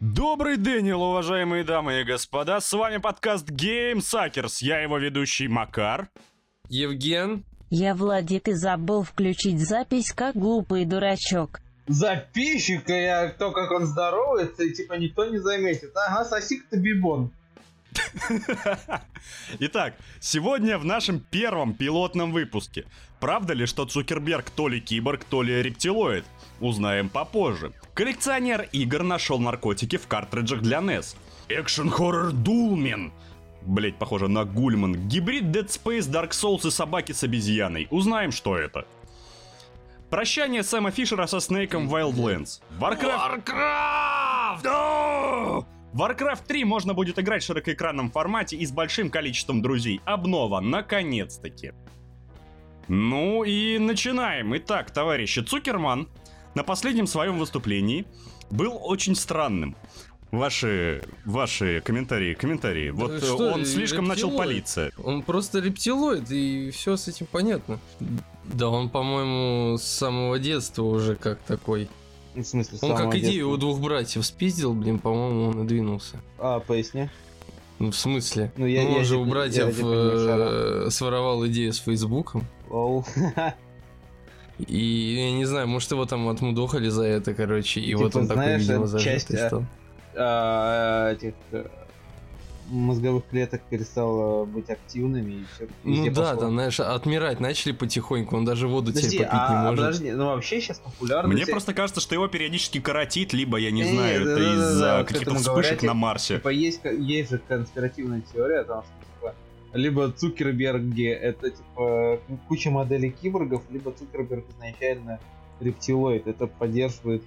Добрый день, уважаемые дамы и господа, с вами подкаст Game Suckers, я его ведущий Макар. Евген. Я Владик и забыл включить запись как глупый дурачок. Записчика я, то, как он здоровается, и типа никто не заметит. Ага, сосик-то бибон. Итак, сегодня в нашем первом пилотном выпуске. Правда ли, что Цукерберг то ли киборг, то ли рептилоид? Узнаем попозже. Коллекционер игр нашел наркотики в картриджах для NES. Экшен-хоррор Дулмен. Блять, похоже на Гульман. Гибрид Dead Space, Dark Souls и собаки с обезьяной. Узнаем, что это. Прощание Сэма Фишера со Снейком Wildlands. Warcraft... Warcraft! No! Warcraft 3 можно будет играть в широкоэкранном формате и с большим количеством друзей. Обнова, наконец-таки. Ну и начинаем. Итак, товарищи, Цукерман на последнем своем выступлении был очень странным. Ваши, ваши комментарии, комментарии. Да вот что, он слишком начал рептилоид? палиться. Он просто рептилоид, и все с этим понятно. Да, он, по-моему, с самого детства уже как такой. В смысле, Он самого как идею детства. у двух братьев спиздил, блин, по-моему, он и двинулся. А, поясни. Ну, в смысле? Ну, я- он я же не- у я братьев не понимаю, э, своровал идею с Фейсбуком. Лол. И я не знаю, может его там отмудохали за это, короче, и Типа, вот он такой, знаешь, видимо, это часть, зажатый а, стал. А, Этих э, мозговых клеток перестало быть активными и все. Ну да, там, знаешь, отмирать начали потихоньку, он даже воду Подожди, теперь попить не а, может. подожди, ну вообще сейчас популярно. Мне те- просто кажется, что его периодически коротит, либо, я не Не, знаю, да, это да, из-за да, каких-то вспышек говорят, на Марсе. Типа есть, есть же конспиративная теория о том, что типа, либо Цукерберги это типа куча моделей киборгов, либо Цукерберг изначально рептилоид. Это поддерживает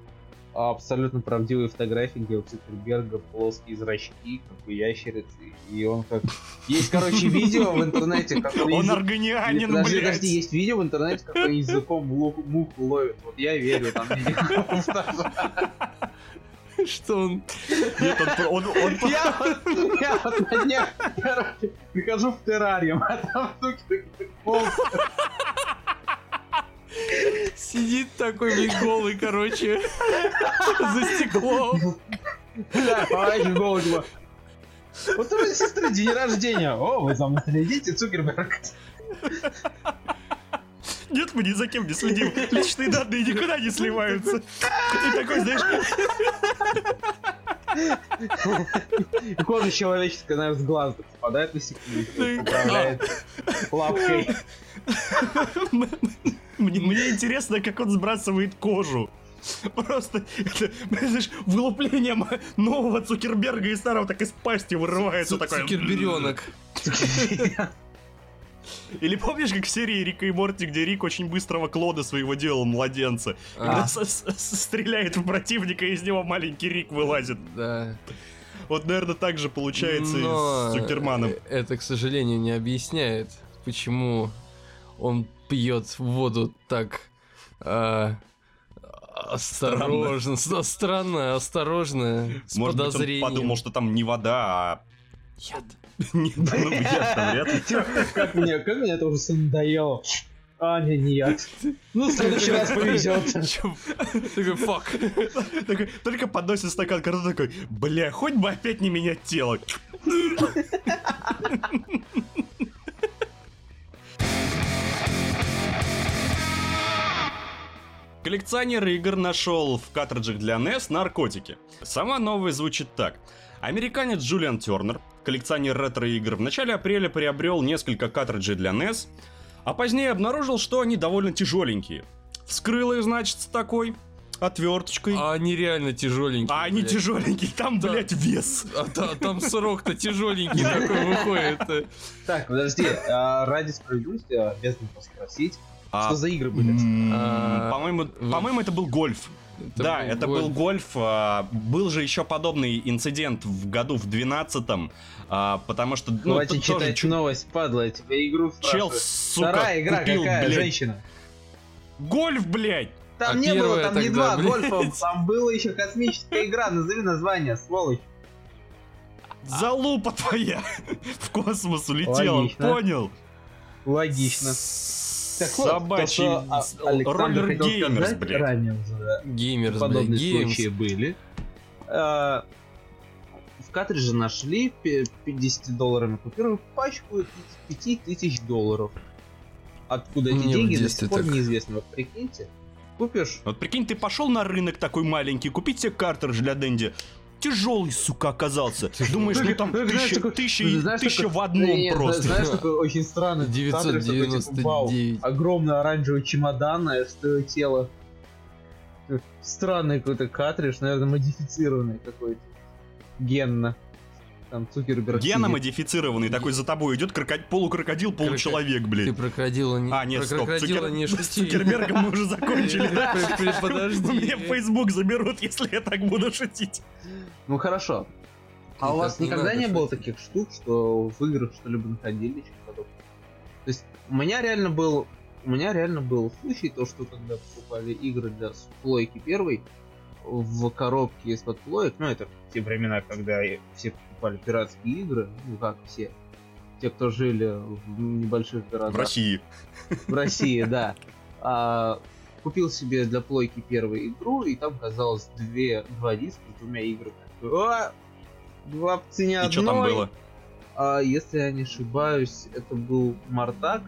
абсолютно правдивые фотографии, где у Цукерберга плоские зрачки, как у ящерицы, и он как... Есть, короче, видео в интернете, как он... Он органианин, Подожди, подожди, есть видео в интернете, как он языком муху ловит. Вот я верю, там. Что он... Нет, он, он, он- Я вот, я вот на днях, короче, прихожу в террариум, а там ползают. Сидит такой весь голый, короче, за стеклом. Бля, поворачиваю голову, типа, Вот у моей сестры день рождения. О, вы за мной следите, Цукерберг. Нет, мы ни за кем не следим. Личные данные никуда не сливаются. И такой, знаешь, И кожа человеческая, наверное, с глаз так попадает на секунду, управляет лапкой. мне, мне интересно, как он сбрасывает кожу. Просто, это, знаешь, вылупление м- нового Цукерберга и старого так из пасти вырывается такой. Цукерберенок. Или помнишь, как в серии Рика и Морти, где Рик очень быстрого клода своего делал, младенца? Когда А. с- стреляет в противника, и из него маленький Рик вылазит. Да. Вот, наверное, так же получается Но и с Цукерманом. Это, к сожалению, не объясняет, почему он пьет воду так а, осторожно, странно, странно осторожно, с Может быть, он подозрением. подумал, что там не вода, а... Яд. Нет, ну, там вряд ли. Как мне, как мне это уже надоело. А, не, не я. Ну, в следующий раз повезет. Такой, фак. Только подносит стакан карту такой, бля, хоть бы опять не менять тело. Коллекционер игр нашел в картриджах для NES наркотики. Сама новость звучит так. Американец Джулиан Тернер, коллекционер ретро-игр, в начале апреля приобрел несколько картриджей для NES, а позднее обнаружил, что они довольно тяжеленькие. Вскрыл их, значит, с такой отверточкой. А они реально тяжеленькие. А они блядь. тяжеленькие, там, Да. блядь, вес. А та- там срок-то тяжеленький такой выходит. Так, подожди, а ради справедливости обязан вас спросить, А, что за игры были? А, по-моему, это был гольф. Да, это был гольф. а, Был же еще подобный инцидент в году в 12-м, а, потому что, ну, Хватит тоже читать чу- новость, падла, я тебе игру чел, сука, Вторая игра купил, какая, блядь, женщина? гольф, блядь. Там А не было, там не два блядь. гольфа, там была еще космическая игра, назови название, сволочь. Залупа твоя в космос улетела, Логично. понял? Логично. Так вот, то, Собачий что а- Александр хотел геймерс, сказать блядь. ранее уже, да, Геймерс, блядь, подобные геймс. случаи были. А, В картридже нашли пе- 50 долларами купюру пачку 5000 долларов. Откуда эти Мне деньги до сих пор так. неизвестно. Вот прикиньте, купишь Вот прикинь, ты пошел на рынок такой маленький, купить себе картридж для Дэнди. Тяжелый, сука, оказался. Думаешь, ну там Ну, знаешь, тысяча, тысяча, знаешь, тысяча в одном просто. Знаешь, такой очень типа, 999. вау, огромный оранжевый чемодан, а что тело. Странный какой-то картридж, наверное, модифицированный какой-то. Генно. Там Цукерберг Гена модифицированный, такой за тобой идет кроко- полукрокодил, получеловек, Ты блин. про крокодила не, А, нет, про стоп, Цукер- не с шути. Цукербергом мы уже закончили, да? Подожди. Мне в Facebook заберут, если я так буду шутить. Ну хорошо. А у вас никогда не было таких штук, что в играх что-либо находили? что-то подобное? То есть у меня реально был у меня реально был случай, то, что когда покупали игры для плойки первой, в коробке из-под плоек, ну это в те времена, когда и все покупали пиратские игры, ну как все, те, кто жили в небольших городах. В России. В России, да. А, купил себе для плойки первую игру, и там казалось две, два диска с двумя играми. О, два по цене И одной. что там было? А, если я не ошибаюсь, это был Мартак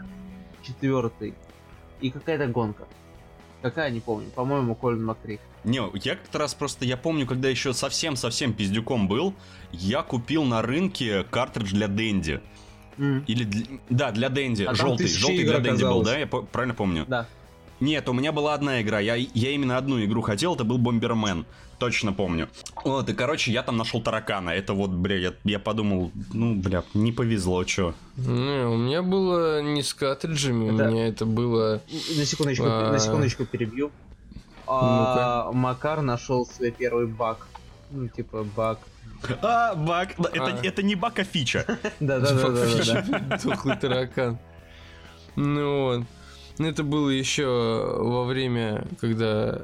четвертый и какая-то гонка. Какая, не помню. По-моему, Колин Макрик. Не, я как-то раз просто, я помню, когда еще совсем-совсем пиздюком был, я купил на рынке картридж для Дэнди. М, Или, для- да, для Дэнди. А желтый, желтый для Дэнди был, да? Я правильно помню? Да. Нет, у меня была одна игра. Я, я именно одну игру хотел, это был Бомбермен. Точно помню. Вот, и, короче, я там нашел таракана. Это вот, бля, я, я подумал, ну, бля, не повезло, чё. Не, у меня было не с картриджами, Это- у меня это было... На секундочку, А. на секундочку перебью. А, Макар нашел свой первый баг. Ну, типа баг. А, баг. Это, А. это не баг, а фича. Да, да, да, да, да. Тухлый таракан. Ну вот. Ну, Это было еще во время, когда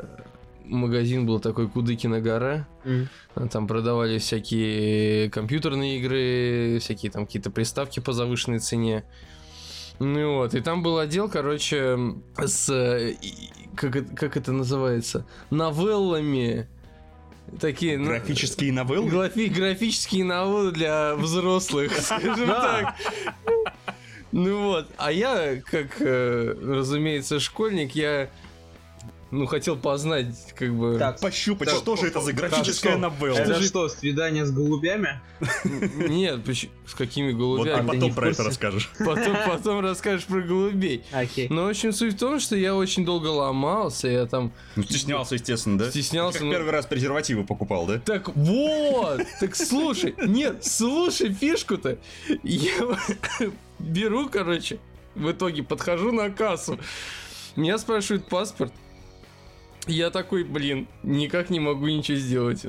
магазин был такой Кудыкина гора. А Там продавали всякие компьютерные игры, всякие там какие-то приставки по завышенной цене. Ну вот, и там был отдел, короче, с... Как, как это называется? Новеллами. Такие... ну, Графические новеллы? Графи- графические новеллы для взрослых, скажем Да. так. Ну вот, а я, как, э, разумеется, школьник, я, ну, хотел познать, как бы... Так, Пощупать, Так, что же это за графическая что? новелла? это же- что, свидание с голубями? Нет, с какими Вот А, голубями? ты не потом про это расскажешь. Потом, потом расскажешь про голубей. Окей. Ну, в общем, суть в том, что я очень долго ломался, я там... Ну, стеснялся, естественно, да? Стеснялся, Как ну- первый раз презервативы покупал, да? Так вот, так слушай, нет, слушай фишку-то. Я беру, короче, в итоге подхожу на кассу. Меня спрашивают паспорт. Я такой, блин, никак не могу ничего сделать.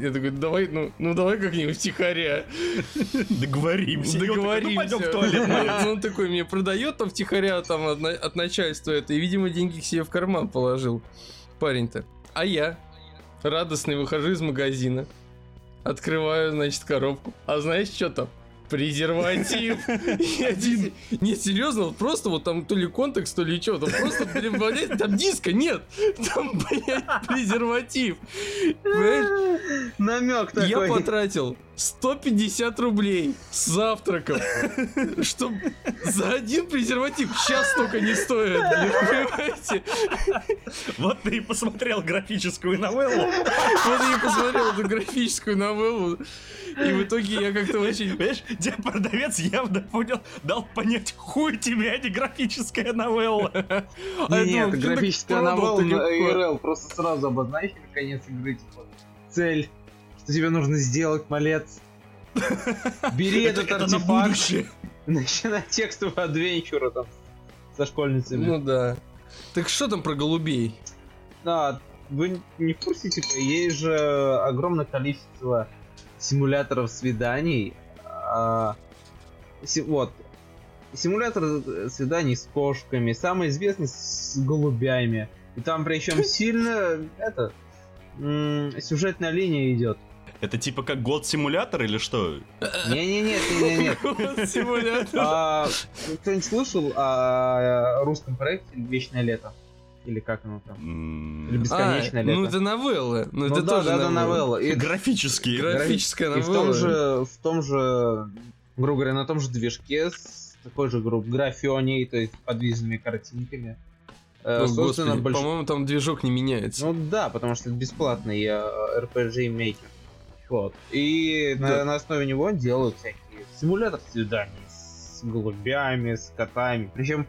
Я такой, давай, ну, ну давай как-нибудь втихаря. Договоримся. Договоримся. Ну, пойдем в туалет. молиться». Ну, он такой мне продает там втихаря там от начальства это. И, видимо, деньги к себе в карман положил парень-то. А я радостный выхожу из магазина. Открываю, значит, коробку. А знаешь, что там? Презерватив. Один... Нет, серьезно, вот просто вот там то ли контекст, то ли что. Там просто, блин, блядь, там диска нет. Там, блядь, презерватив. Намек такой. Я потратил 150 рублей с завтраком, что за один презерватив сейчас столько не стоит, понимаете? Вот ты и посмотрел графическую новеллу. Вот я и посмотрел эту графическую новеллу, и в итоге я как-то очень... Понимаешь, где продавец явно понял, дал понять, хуй тебе, а не графическая новелла. А Нет, графическая новелла на. URL просто сразу обозначили конец игры, типа, цель, что тебе нужно сделать, малец. Бери Это этот артефакт, начинай текстовый адвенчура там со школьницами. Ну да. Так что там про голубей? Да, вы не в курсе, типа, есть же огромное количество симуляторов свиданий. а, си- вот. Симулятор свиданий с кошками, самый известный с голубями. И там причем сильно это сюжетная линия идет. Это типа как год симулятор или что? Не-не-не, не-не-нет. Симулятор. А, Кто-нибудь слышал о русском проекте «Вечное лето»? Или как оно там? Или бесконечное А, лето? Ну это новелла. Ну Ну это да, тоже да, новелла. И, Графические. Графическая и в новелла. том же, в том же, грубо говоря, на том же движке с такой же группой графионей, то есть подвижными картинками. э, О, создано господи, больш- по-моему, там движок не меняется. Ну да, потому что это бесплатный э, RPG мейкер. Вот. И на, Да. на основе него делают всякие симуляторы свиданий с голубями, с котами. Причем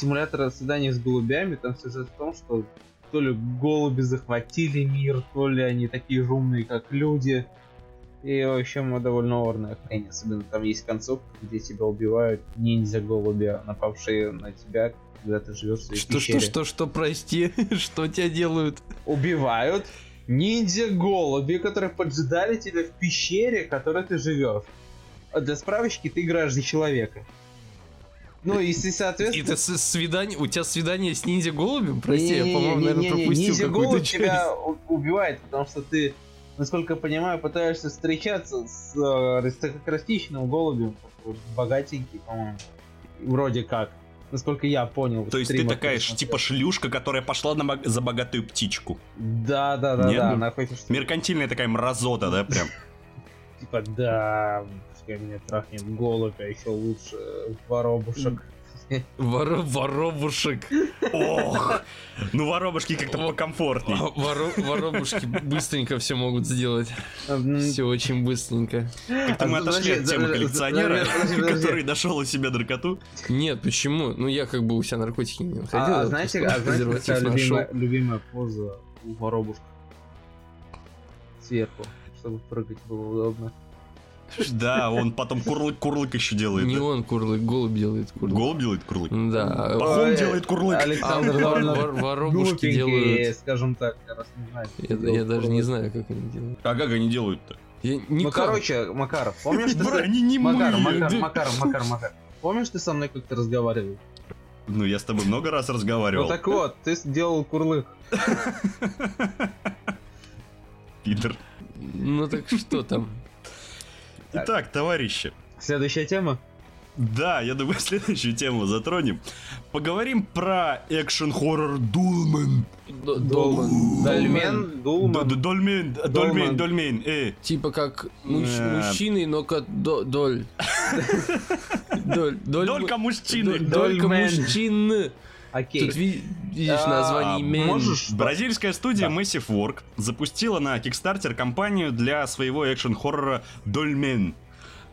симуляторы свиданий с голубями, там сюжет в том, что то ли голуби захватили мир, то ли они такие же умные, как люди. И, в общем, довольно орная хрень. Особенно там есть концовка, где тебя убивают ниндзя-голуби, напавшие на тебя, когда ты живешь в своей Что, пещере что, что, что, прости, что тебя делают? убивают ниндзя-голуби, которые поджидали тебя в пещере, в которой ты живешь. А Для справочки ты играешь за человека. Ну, и, с- И соответственно... с- свидание, у тебя свидание с ниндзя-голубем? Прости, я, по-моему, наверное, пропустил Ниндзя-голубь тебя убивает, потому что ты, насколько я понимаю, пытаешься встречаться с э, аристократичным голубем, богатенький, по-моему. Вроде как. Насколько я понял. То есть ты такая посмотрел. типа шлюшка, которая пошла на за богатую птичку. Да, да, да, Нет? да. Она хочет, чтобы Меркантильная такая мразота, да, прям. Типа, да, пускай меня трахнет голубь, а еще лучше воробушек. Воро- воробушек. Ох! Ну, воробушки как-то покомфортней. Во- воро- Воробушки быстренько все могут сделать. М, Все очень быстренько. Как-то мы А, отошли от темы коллекционера, который нашел у себя наркоту. Нет, почему? Ну я как бы у себя наркотики не находил. А, а знаете, а какая любимая поза у воробушка? Сверху, чтобы прыгать было удобно. Да, он потом курлык-курлык еще делает. Не да. он курлык, голубь делает курлык. Голубь делает курлык. Да. Пахом делает курлык. Александр воробушки делают... скажем так, раз не знаю. Я, даже не знаю, как они делают. А как они делают-то? Ну, короче, Макаров, помнишь, ты... Они не Макар. Макар, Макар, Макар, Макар. Помнишь, ты со мной как-то разговаривал? Ну, я с тобой много раз Ну разговаривал. так вот, ты сделал курлык. Питер. Ну так что там? Итак, товарищи. Следующая тема? Да, я думаю, следующую тему затронем. Поговорим про экшен-хоррор Дулман. Д- Долман. Дольмен, Дулман. Д- Дольмен. Дольмен, Дольмен, э. Типа как муж- Э. мужчины, но как до- доль. Доль. доль- Долька мужчины. доль- Долька Дольмен. Окей. Тут ви- видишь А, название имен. можешь- Бразильская студия Да. Massive Work запустила на Kickstarter кампанию для своего экшен-хоррора Дольмен,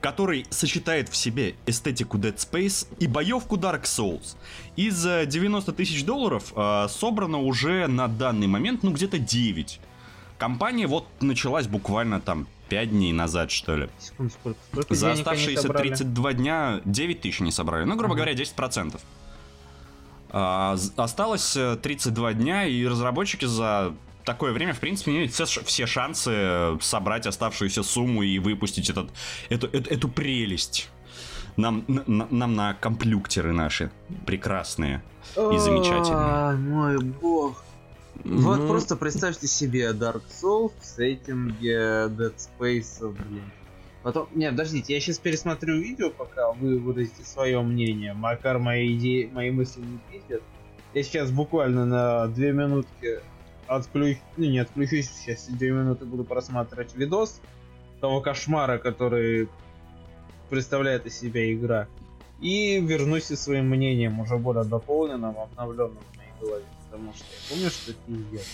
который сочетает в себе эстетику Dead Space и боевку Dark Souls. Из э, 90 тысяч долларов э, собрано уже на данный момент, ну, где-то 9. Компания вот началась буквально там 5 дней назад, что ли. Секунду, сколько? Сколько За оставшиеся собрали? 32 дня 9 тысяч не собрали. Ну, грубо Ага. говоря, 10%. А, осталось э, 32 дня, и разработчики за такое время, в принципе, имеют все, все шансы э, собрать оставшуюся сумму и выпустить этот, эту, эту, эту прелесть. Нам, н- н- нам на комплюктеры наши прекрасные и замечательные. Мой бог. Вот Ну, просто представьте себе Dark Souls в сеттинге Dead Space, блин. Потом, не, подождите, я сейчас пересмотрю видео, пока вы выразите свое мнение. Макар мои идеи, мои мысли не пиздят. Я сейчас буквально на две минутки отключ... ну не отключусь, сейчас две минуты буду просматривать видос того кошмара, который представляет из себя игра. И вернусь со своим мнением, уже более дополненным, обновленным в моей голове. Потому что я помню, что пиздец.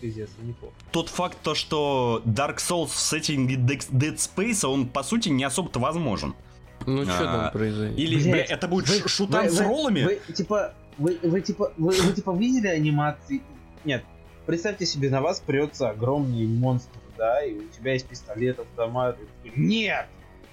Пиздец, я не помню. Тот факт, то, что Dark Souls в сеттинге Dead Space, он, по сути, не особо-то возможен. Ну что А, там произойдет? Или, Блядь, бля, это будет вы- шутан вы- с вы- роллами? Вы, типа, вы, вы, типа, вы, вы, типа, видели анимации? Нет. Представьте себе, на вас прется огромный монстр, да, и у тебя есть пистолет, автомат. и ты такой, Нет!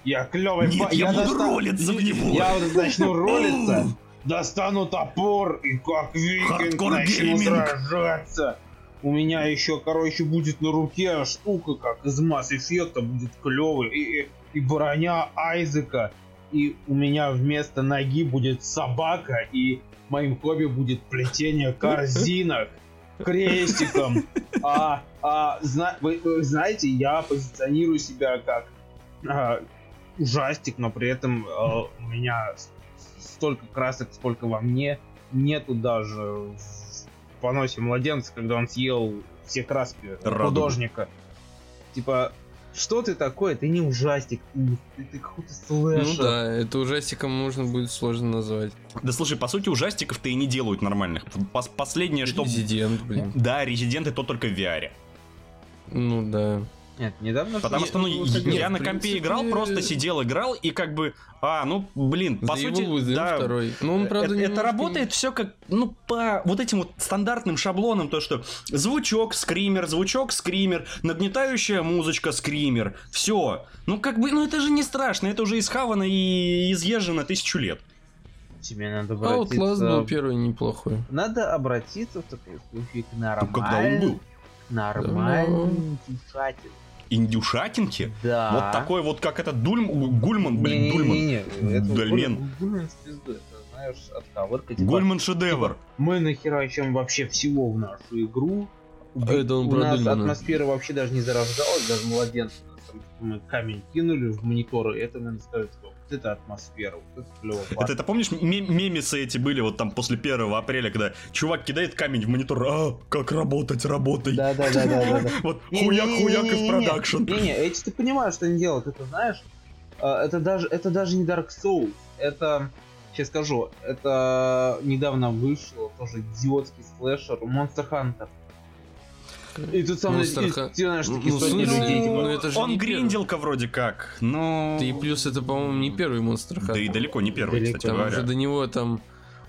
Я клевый Нет, я, буду достану- ролиться в него. Я вот начну ролиться, достану топор и как викинг Хардкор начну гейминг. сражаться. У меня еще, короче, будет на руке штука, как из Mass Effect, будет клевый. И, и- броня Айзека. И у меня вместо ноги будет собака. И моим хобби будет плетение корзинок. крестиком. А, а, зна- вы, вы знаете, я позиционирую себя как а, ужастик, но при этом а, у меня столько красок, сколько во мне, нету даже в поносе младенца, когда он съел все краски Радугу. художника. Типа, что ты такое? Ты не ужастик, ты, ты- ты какой-то Ну слэшер. да, это ужастиком можно будет сложно назвать. Да слушай, по сути, ужастиков-то и не делают нормальных. Пос- последнее, что... Резидент, блин. Да, резиденты то только в VR. Ну да. Нет, недавно... Потому Нет, что, ну, ну, я нет, на компе принципе- играл, просто сидел, играл, и как бы, а, ну, блин, по The сути, Evil Within да, второй. Ну, он, правда, это, это работает все как, ну, по вот этим вот стандартным шаблонам, то, что звучок, скример, звучок, скример, нагнетающая музычка, скример, все. Ну, как бы, ну, это же не страшно, это уже исхавано и изъезжено тысячу лет. Тебе надо не- Outlast был обратиться... первый неплохой. Надо обратиться в такой случай к когда он был? Нормальным душателям. Индюшатинки? Да. Вот такой вот, как этот Дульм, Гульман, блин, Дульман. Не-не-не, это Дольмен. Гуль- Гульман в пизду, это, знаешь, отковырка. Типа, Гульман шедевр. Мы нахерачим вообще всего в нашу игру. А это он У про нас Дульмана. атмосфера вообще даже не зарождалась, даже младенцы. Мы камень кинули в мониторы, это сказать, что вот это атмосфера, вот это клево. Это, это помнишь, ме- мемесы эти были вот там после 1 апреля, когда чувак кидает камень в монитор, а, как работать, работай. Да, да, да, да. Вот хуяк-хуяк и в продакшн. Не-не, эти ты понимаешь, что они делают, это знаешь, а, это даже, это даже не Dark Souls, это, сейчас скажу, это недавно вышло тоже идиотский слэшер Monster Hunter. И тут мной Monster такие, знаешь, Ну, сотни людей, ну, это же Он гринделка вроде как, но... Да и плюс это, по-моему, не первый монстр Да и далеко не первый, Далеко. кстати Там уже говоря. до него там...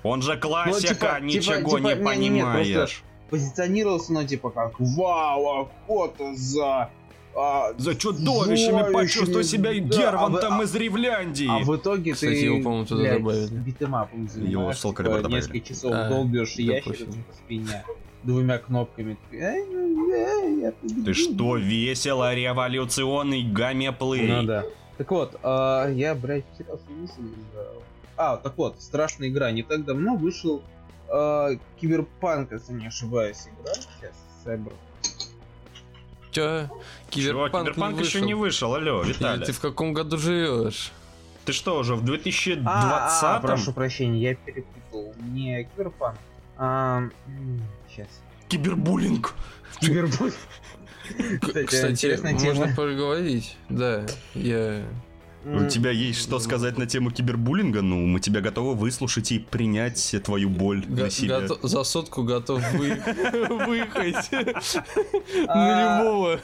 Он же классика, типа- ничего типа- не типа- понимаешь. просто- позиционировался, ну, типа, как, вау, охота за... а, За чудовищами почувствуй себя да, Гервантом а из Ревляндии. А в итоге Кстати, ты, его, по-моему, туда блядь, добавили. битэмапом занимаешь, Его Calibur типа, добавили. несколько часов А, долбишь да ящерицу по спине двумя кнопками. Такой, «Эй, ну, эй, я победил». Ты что, весело, революционный гамеплей. Ну да. Так вот, а, я, блядь, потерялся мысль. А, так вот, страшная игра. Не так давно вышел а, Киберпанк, если не ошибаюсь, игра. Сейчас, Cyber. Чё? Чего, Киберпанк, Киберпанк еще не вышел, алло, Виталий. ты в каком году живешь? Ты что, уже в 2020-м? А, а, прошу прощения, я перепутал. Не Киберпанк, а... Сейчас. Кибербуллинг. Киберпанк. К- Кстати, можно поговорить. Да, я... У тебя есть что сказать на тему кибербуллинга? Ну, мы тебя готовы выслушать и принять твою боль го- на себя. гото- за сотку готов вы- выехать А, на любого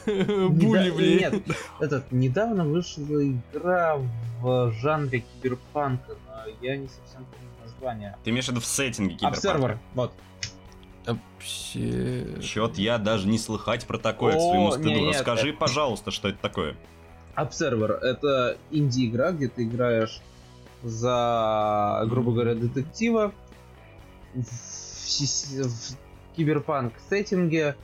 були, блин. Нет, этот, недавно вышла игра в жанре киберпанка, но я не совсем помню название. Ты имеешь в виду в сеттинге киберпанка? Обсервер, вот. Вообще... Чет, я даже не слыхать про такое к О, своему стыду. не, нет, Расскажи, это- пожалуйста, что это такое. Обсервер это инди-игра, где ты играешь за, грубо говоря, детектива в, си- в киберпанк сеттинге.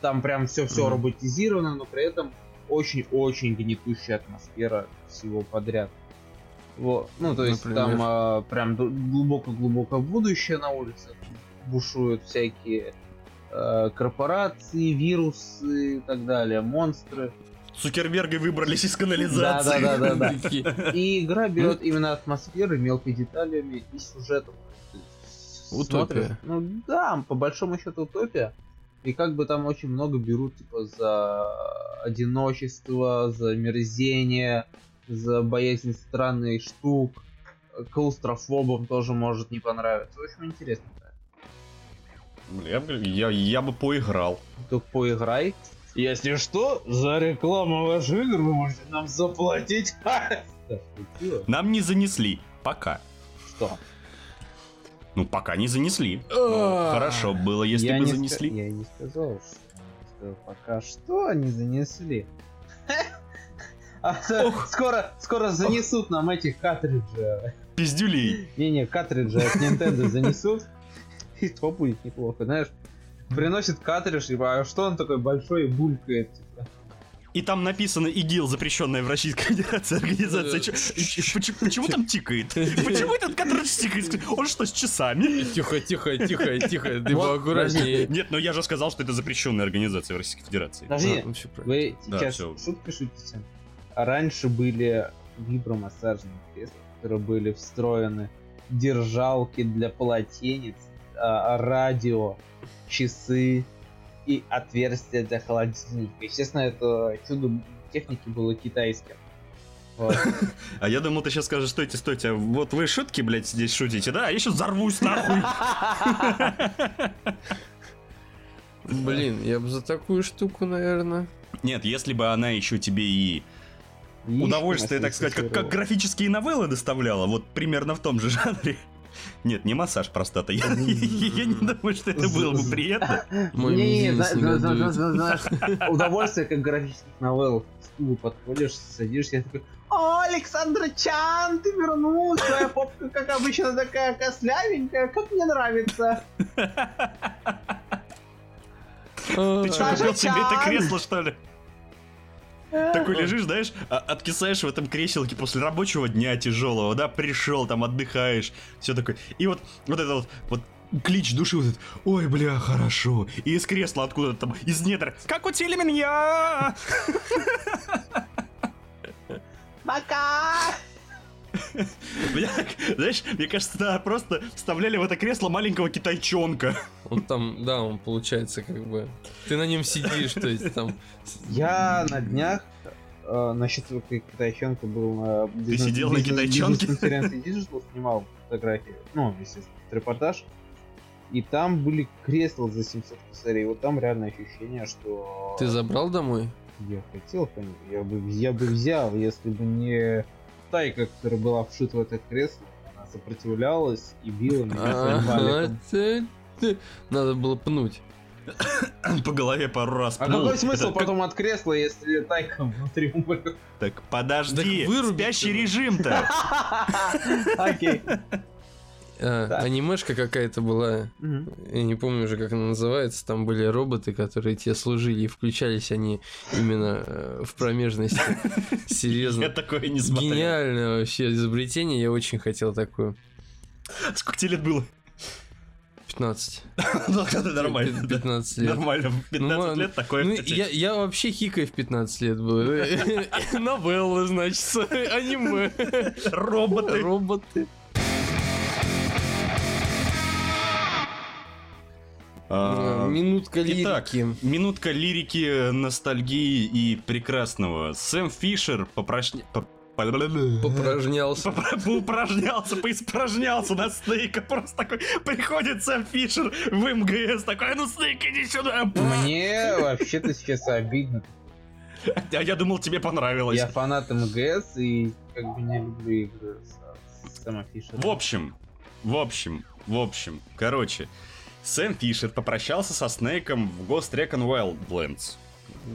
Там прям все-все Мгм. роботизировано, но при этом очень-очень гнетущая атмосфера всего подряд. Вот. Ну, то есть Например? там а, прям глубоко-глубоко будущее на улице бушуют всякие э, корпорации, вирусы и так далее, монстры. Цукерберги выбрались из канализации. Да-да-да-да-да. Такие, И игра берет именно атмосферой, мелкой деталями и сюжетом. Утопия. смотришь, Ну да, по большому счету утопия. И как бы там очень много берут типа за одиночество, за мерзение, за боязнь странных штук. Клаустрофобам тоже может не понравиться. В общем, интересно. Я, бы- я, я бы поиграл. Только поиграй. Если что, за рекламу ваших игр вы можете нам заплатить. Нам не занесли. Пока. Что? Ну, пока не занесли. Ну, А. Хорошо было, если бы не занесли. Я не сказал, что пока что они занесли. А скоро, скоро занесут нам этих картриджей. Пиздюлей. Не-не, картриджи от Nintendo занесут. И то будет неплохо, знаешь. Приносит картридж, типа, а что он такой большой и булькает, типа. И там написано ИГИЛ, запрещенная в Российской Федерации организация. Почему почему там тикает? Почему этот кадр тикает? Он что, с часами? Тихо, тихо, тихо, тихо, ты поаккуратнее. Нет, но я же сказал, что это запрещенная организация в Российской Федерации. Подожди, вы сейчас шутки шутите. А раньше были вибромассажные кресла, которые были встроены держалки для полотенец, радио, часы и отверстия для холодильника. Естественно, это чудо техники было китайским. Вот. А я думал, ты сейчас скажешь, стойте, стойте, а вот вы шутки, блядь, здесь шутите, да? А я сейчас взорвусь нахуй. Блин, я бы за такую штуку, наверное. Нет, если бы она еще тебе и удовольствие, так сказать, как, как графические новеллы доставляла, вот примерно в том же жанре. Нет, не массаж простата. Я, не думаю, что это было бы приятно. Не, удовольствие как графических новелл. Стулу подходишь, садишься, я такой, о, Александр Чан, ты вернулся, твоя попка, как обычно, такая кослявенькая, как мне нравится. Ты что, купил себе это кресло, что ли? Такой лежишь, знаешь, а- откисаешь в этом креселке после рабочего дня тяжелого, да, пришел, там отдыхаешь, все такое. И вот, вот это вот, вот клич души вот этот, ой, бля, хорошо. И из кресла откуда-то там, из недр, как у меня! Пока! Бля, Знаешь, мне кажется, да, просто вставляли в это кресло маленького китайчонка. Он там, да, он получается как бы... Ты на нем сидишь, то есть там... Я на днях э, насчет китайчонка был на бизнес- сидел на китайчонке? бизнес-конференции Digital, снимал фотографии, ну, естественно, репортаж. И там были кресла за 700 косарей. Вот там реальное ощущение, что... Ты забрал домой? Я хотел, конечно, я бы, я бы взял, если бы не тайка, которая была вшита в это кресло. Она сопротивлялась и била меня своим Надо было пнуть. По голове пару раз А пнул. какой смысл Это как- потом от кресла, если тайка внутри умрет? Так подожди, Так спящий режим-то. Окей. А, Так. анимешка какая-то была, Мгм. я не помню уже, как она называется, там были роботы, которые тебе служили, и включались они именно э, в промежности. Серьезно. Я такое не смотрел. Гениальное вообще изобретение, я очень хотел такое. Сколько тебе лет было? 15. Ну, это нормально. да. 15 лет. Нормально. В 15 Ну, лет такое Ну, я, вообще хикай в 15 лет был. Новеллы, значит, аниме. Роботы. Роботы. А, Минутка Итак, лирики. минутка лирики, ностальгии и прекрасного. Сэм Фишер попрошня... по- по- Попражнялся. Поупражнялся, поиспражнялся на Снейка. Просто такой приходит Сэм Фишер в МГС, такой, ну Снейк, иди сюда. Мне вообще-то сейчас обидно. А я думал, тебе понравилось. Я фанат МГС и как бы не люблю игры с, с Сэмом Фишером. В общем, в общем, в общем, короче, Сэм Фишер попрощался со Снейком в Ghost Recon Wildlands.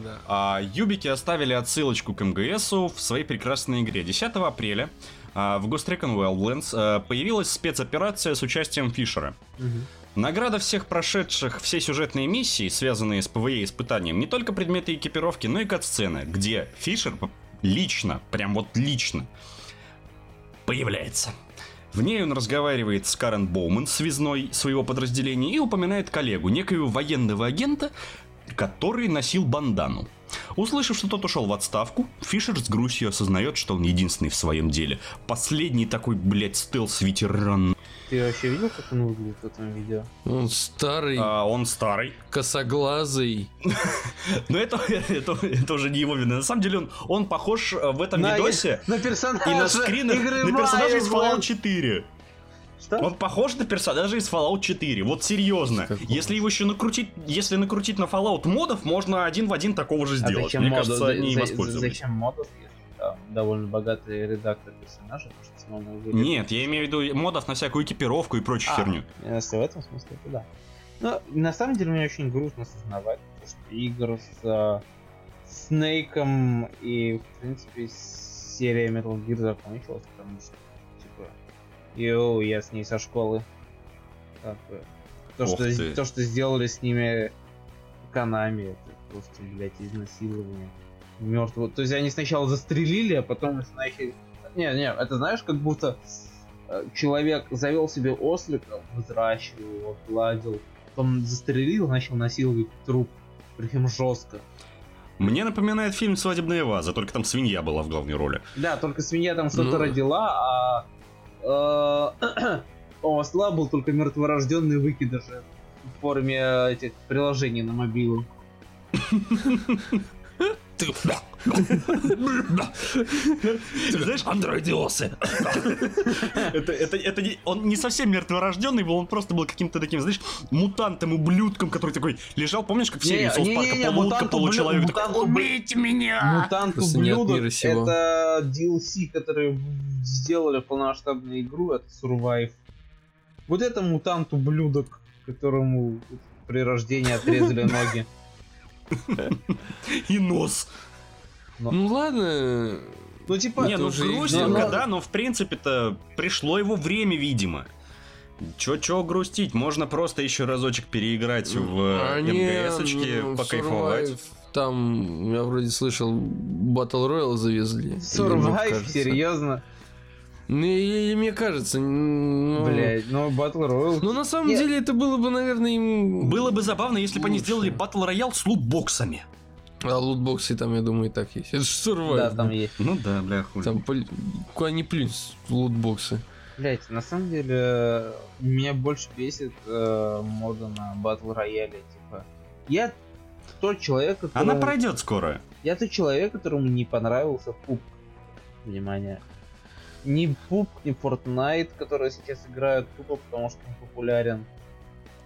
Да. А Юбики оставили отсылочку к МГСу в своей прекрасной игре. 10 апреля а, в Ghost Recon Wildlands а, появилась спецоперация с участием Фишера. Мгм. Награда всех прошедших все сюжетные миссии, связанные с ПВЕ испытанием, не только предметы экипировки, но и катсцены, где Фишер лично, прям вот лично, появляется. В ней он разговаривает с Карен Боуман, связной своего подразделения, и упоминает коллегу, некоего военного агента, который носил бандану. Услышав, что тот ушел в отставку, Фишер с грустью осознает, что он единственный в своем деле. Последний такой, блядь, стелс-ветеран. Ты вообще видел, как он выглядит в этом видео? Он старый, А, он старый. косоглазый. Но это, это, это уже не его вина. На самом деле он, он похож э, в этом На- видосе На персонажа и на скринах игры на персонажа из. Fallout 4. Что? Он похож на персонажа из Fallout 4. Вот серьезно. Какого? Если его еще накрутить, если накрутить на Fallout модов, можно один в один такого же А сделать. зачем Мне модов? кажется, За- они за- воспользовались. Зачем модов, если там довольно богатый редактор персонажа, потому что самому выглядит- Нет, я имею в виду модов на всякую экипировку и прочую А, херню. Если в этом смысле, то да. Но на самом деле мне очень грустно осознавать, то, что игр с э, Снейком и, в принципе, серия Metal Gear закончилась, потому что, йоу, я с ней со школы. Как бы, то, Ох что, ты. то, что сделали с ними Канами, это просто, блядь, изнасилование. мертвого. То есть они сначала застрелили, а потом начали... Не, не, это знаешь, как будто э, человек завел себе ослика, взращивал его, гладил, потом застрелил, начал насиловать труп. Причем жестко. Мне напоминает фильм «Свадебная ваза», только там свинья была в главной роли. Да, только свинья там что-то Ну. родила, а э, у осла был только мертворожденный выкидыш в форме э, этих приложений на мобилу. Ты- Ты знаешь, Андроидиосы. это, это, это не, он не совсем мертворожденный был, он просто был каким-то таким, знаешь, мутантом, ублюдком, который такой лежал, помнишь, как в серии Соус Парка, полуутка, получеловек, такой, мутант ублю- убейте меня! Мутант от ублюдок это DLC, который сделали полномасштабную игру, это Survive. Вот это мутант ублюдок, которому при рождении отрезали ноги. И нос. Ну ладно. Ну типа, Не, ну грустненько, да, но в принципе-то пришло его время, видимо. Чё, чё грустить? Можно просто еще разочек переиграть в Они, МГСочки, ну, покайфовать. Survive, Там, я вроде слышал, Battle Royale завезли. Survive, серьезно? Ну, и, и мне кажется, ну... Блять, ну Battle Royale. Ну, на самом Нет. деле, это было бы, наверное, им... Было бы забавно, если бы они сделали Battle Royale с лутбоксами. А лутбоксы там, я думаю, и так есть. Это же Survive. Да, там есть. Ну да, бля, хуй. Там, пол- куда ни плюнь, лутбоксы. Блять, на самом деле, меня больше бесит э, мода на Battle Royale, типа. Я тот человек, которому... Она пройдет скоро. Я тот человек, которому не понравился пуп. Внимание. Ни пуп, ни Fortnite, которые сейчас играют тупо, потому что он популярен.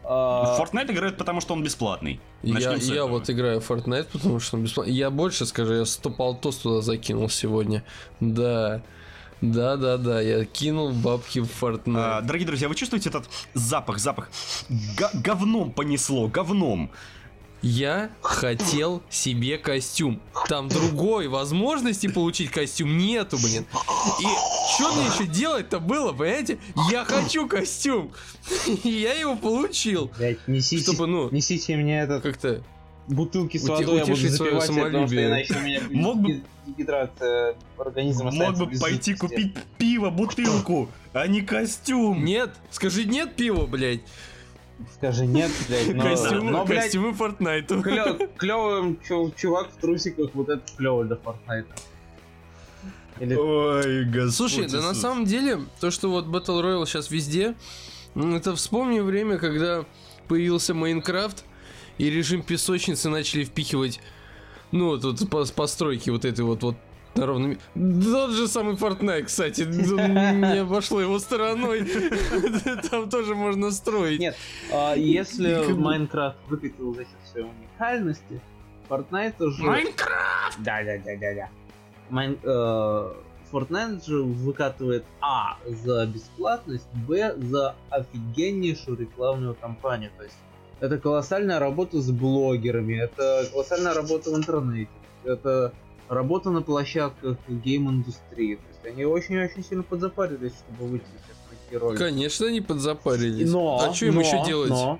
А, Fortnite играют, потому что он бесплатный. Я, Начнем я этого. вот играю в Fortnite, потому что он бесплатный. Я больше скажу, я 100 полтос туда закинул сегодня. Да. Да, да, да, я кинул бабки в Fortnite. А, дорогие друзья, вы чувствуете этот запах, запах? Га- говном понесло, говном. Я хотел себе костюм. Там другой возможности получить костюм нету, блин. И что мне еще делать-то было, понимаете? Я хочу костюм. И я его получил. Блять, несите, Чтобы, ну, несите мне этот как-то... бутылки с водой, я буду запивать, потому что иначе у меня Мог бы- дегидрация организма. Мог бы пойти купить пиво, бутылку, а не костюм. Нет, скажи нет пива, блядь. Скажи нет, блядь, но... Костюмы, но, блядь, костюмы Fortnite. клевый чувак в трусиках, вот это клево для Fortnite. Или Ой, господи. Слушай, да на самом деле, то, что вот Battle Royale сейчас везде, это вспомни время, когда появился Майнкрафт, и режим песочницы начали впихивать, ну, вот, вот пос- постройки вот этой вот, вот на ровном... ми- Тот же самый Fortnite, кстати, не обошло его стороной. Там тоже можно строить. Нет, а, если Майнкрафт выкатил за счет своей уникальности, Fortnite уже... Майнкрафт! Да, да, да, да, да. Майн... э, Fortnite же выкатывает А за бесплатность, Б за офигеннейшую рекламную кампанию. То есть это колоссальная работа с блогерами, это колоссальная работа в интернете, это работа на площадках гейм-индустрии. То есть они очень-очень сильно подзапарились, чтобы выйти сейчас на ролики. Конечно, они подзапарились. Но, а что им но, еще делать? но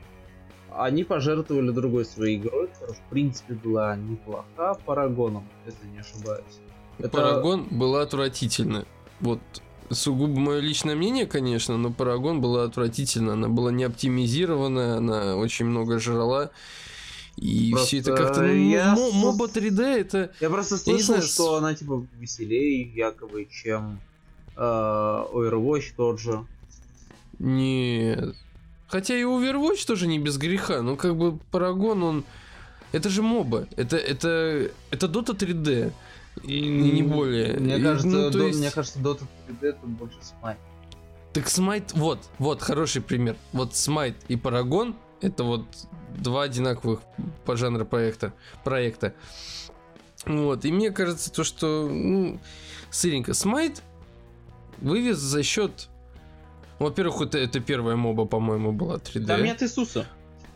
они пожертвовали другой своей игрой, которая в принципе была неплоха, Парагоном, если не ошибаюсь. Это- Парагон была отвратительна. Вот сугубо мое личное мнение, конечно, но Парагон была отвратительна. Она была не оптимизирована, она очень много жрала. И Просто все это как-то... Ну, я мо- моба 3D это... Я просто Я слышал, знаю, что она типа веселее якобы, чем э, Overwatch тот же. Нет. Хотя и Overwatch тоже не без греха, но как бы Парагон, он... Это же моба. Это, это, это Dota 3D. И не более. Мне И, кажется, ну, До- есть- мне кажется, Dota 3D это больше смайт. Так Смайт, вот, вот, хороший пример. Вот Смайт и Парагон это вот два одинаковых по жанру проекта. проекта. Вот, и мне кажется, то, что, ну, сыренько, Смайт вывез за счет... Во-первых, это, это первая моба, по-моему, была 3D. Там нет Иисуса.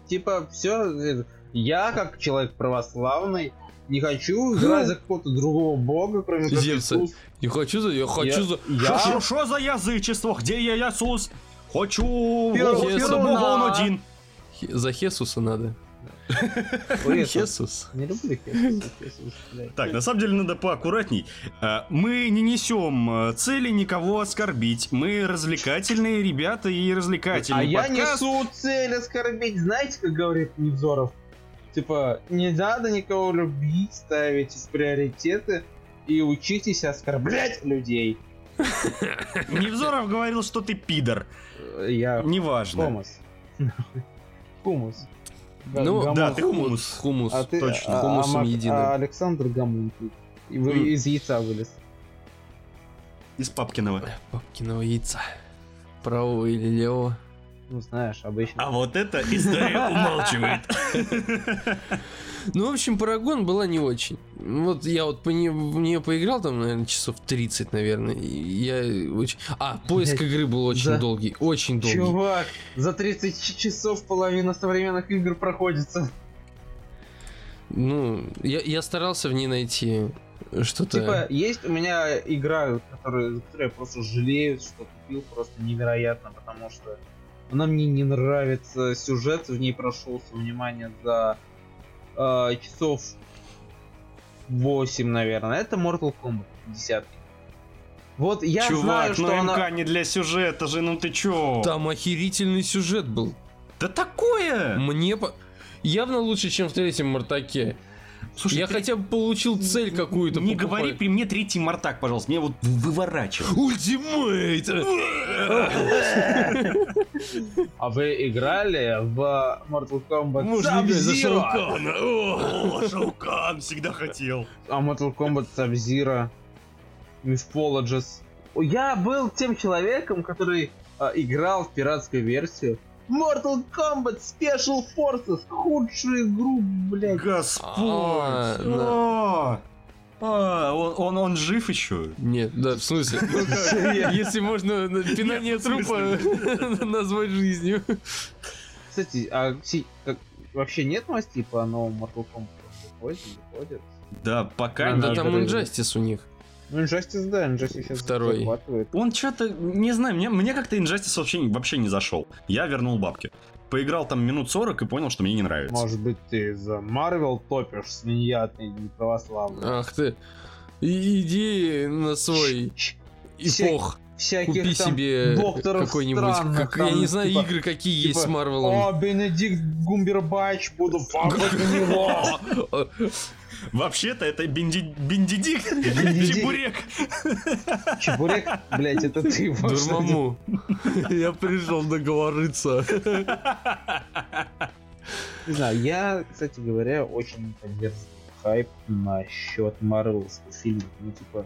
Типа, все. Я, как человек православный, не хочу играть за какого-то другого бога, кроме как Зевса. Иисус. Не хочу за... Я хочу Я- за... Я... Что за язычество? Где я Иисус? Хочу Пер- Бога Пер- Бога, он один. За Хесуса надо. Хесус. Не люблю Хесус. Так, на самом деле надо поаккуратней. А, Мы не несем э, цели никого оскорбить. Мы развлекательные ребята и А развлекательный я несу цель оскорбить. Знаете, как говорит Невзоров? Типа, не надо никого любить, ставить в приоритеты и учитесь оскорблять людей. Невзоров говорил, что ты пидор. Я Неважно. Хомос. Хумус. Ну, гамус. да, ты хумус. хумус. А ты, точно. а- Хумусом а единым. а Александр Гамункин. И вы- М. из яйца вылез. Из Папкиного. Папкиного яйца. Правого или левого? Ну, знаешь, обычно. А вот эта история умалчивает. Ну, в общем, Парагон была не очень. Вот я вот по нее, в нее поиграл там, наверное, часов 30, наверное. и Я очень... А, поиск Блядь, игры был очень за- долгий. Очень долгий. Чувак, за 30 ч- часов половина современных игр проходится. Ну, я, я старался в ней найти что-то... Типа, есть у меня игра, которую, которую я просто жалею, что купил просто невероятно, потому что она мне не нравится, сюжет в ней прошелся, внимание, за э, часов 8, наверное. Это Mortal Kombat 10. Вот я Чувак, знаю, что ну она... МК не для сюжета же, ну ты чё? Там охерительный сюжет был. Да такое! Мне по... Явно лучше, чем в третьем Мартаке. Слушай, я ты хотя бы получил цель какую-то. Не покупать. говори при мне третий Мартак, пожалуйста, мне вот выворачивай. Ultimate! А вы играли в Mortal Kombat Можно за? Шаукана! О, Шаукан, всегда хотел. А Mortal Kombat Sub-Zero, Mythologies. Я был тем человеком, который а, играл в пиратскую версию. Mortal Kombat Special Forces, худшую игру, блядь. Господь! А, А, а, он, он, он жив еще? Нет, да, в смысле? Ну Если можно на- пинание трупа назвать жизнью. Кстати, а вообще нет новостей по новому Mortal Kombat? Да, пока А, не. Да там. Injustice у них. Ну, Injustice, да, Injustice сейчас Второй. захватывает. Он что-то, не знаю, мне, мне как-то Injustice вообще, вообще не зашел. Я вернул бабки. Поиграл там минут 40 и понял, что мне не нравится. Может быть, ты за Marvel топишь, свинья ты не православная. Ах ты. И- Иди на свой эпох. Всяких Купи там себе какой-нибудь, странных, как, я там, не знаю, типа- игры какие есть с типа, Марвелом. О, Бенедикт Гумбербач, буду на него. Вообще-то это Бенди... Бендидикт, Бенедикт. Чебурек. Чебурек, блять, это ты. Дурмаму. Я пришел договориться. Не знаю, я, кстати говоря, очень поддерживаю хайп насчет марвелских фильмов. Ну, типа,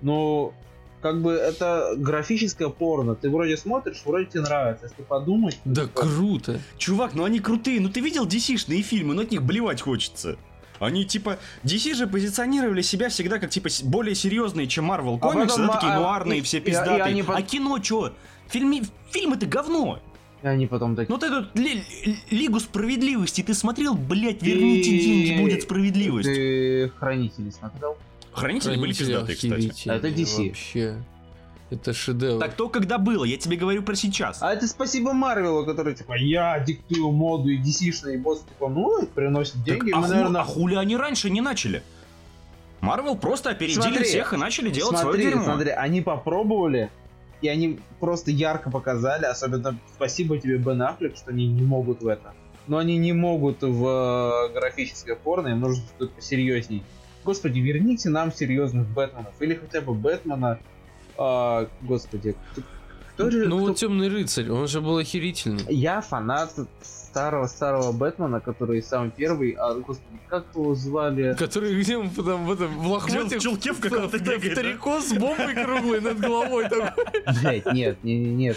ну, как бы это графическое порно. Ты вроде смотришь, вроде тебе нравится. Если подумать, ну, Да типа, круто. Чувак, ну они крутые. Ну ты видел DC-шные фильмы, но от них блевать хочется. Они типа DC же позиционировали себя всегда как типа более серьезные, чем Marvel А комиксы, потом, да, такие а, нуарные, и- все и- и пиздатые. они под- А кино чё? Фильми... Фильм это говно. и они потом такие... Ну вот эту Ли- Ли- Лигу справедливости ты смотрел, блять, верните Ты- деньги, будет справедливость. Ты Хранители смотрел? Хранители были Хранители пиздатые, кстати. Это DC. Вообще. Это шедевр. Так то когда было, я тебе говорю про сейчас. А это спасибо Марвелу, который типа я диктую моду и DC-шные боссы типа ну приносят Так, деньги, а, мы ху- наверное а хули они раньше не начали? Марвел просто опередили Смотри, всех и начали делать смотри, свое дерьмо. смотри, они попробовали и они просто ярко показали, особенно спасибо тебе Бен Аффлек, что они не могут в это. Но они не могут в э, графическое порно, им нужно что-то посерьезней. Господи, верните нам серьезных Бэтменов. Или хотя бы Бэтмена. А, господи, кто- же- Ну кто- вот Темный рыцарь, он же был охерительный. Я фанат старого-старого Бэтмена, который самый первый. А, господи, как его звали? Который где он там в этом в лохмотьях в чулке в каком-то в- в- бегает, в трико с бомбой круглой над головой такой. Блять, нет, не, не, нет.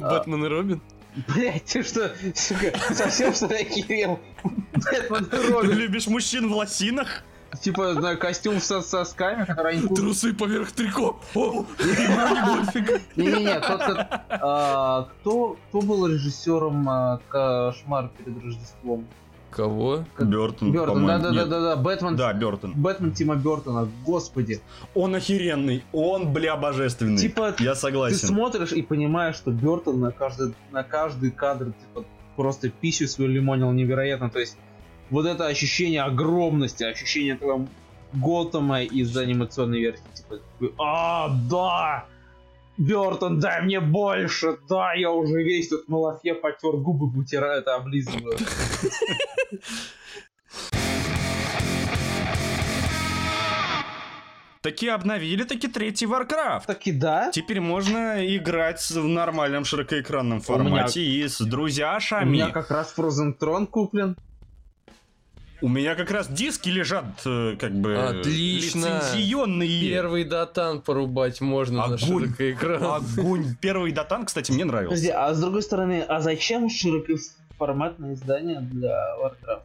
А, Бэтмен и Робин. Блять, ты что, сука, совсем что ли охерел? Бэтмен и Ты Робин. любишь мужчин в лосинах? Типа, на костюм со сосками, который они... Трусы поверх трико. О, Не-не-не, тот, как- а, кто, кто был режиссером а, «Кошмар перед Рождеством»? Кого? Бертон, Бертон, да-да-да-да, Бэтмен, Да, Бертон. Бэтмен Тима Бертона, господи. Он охеренный, он, бля, божественный. Типа, Я Ты согласен. смотришь и понимаешь, что Бертон на каждый, на каждый кадр типа, просто писю свою лимонил невероятно. То есть вот это ощущение огромности, ощущение этого Готэма из анимационной версии. Типа, а, да! Бертон, дай мне больше! Да, я уже весь тут на лафе потер губы, вытираю это, облизываю. Таки обновили, таки третий Warcraft. Так и да. Теперь можно играть в нормальном широкоэкранном формате и с У друзьяшами. меня как раз Frozen Throne куплен. У меня как раз диски лежат, э, как бы, Отлично. лицензионные. Первый датан порубать можно на Огонь. широкий экран. Огонь. Первый датан, кстати, мне нравился. Подожди, а с другой стороны, а зачем широкоформатное издание для Warcraft?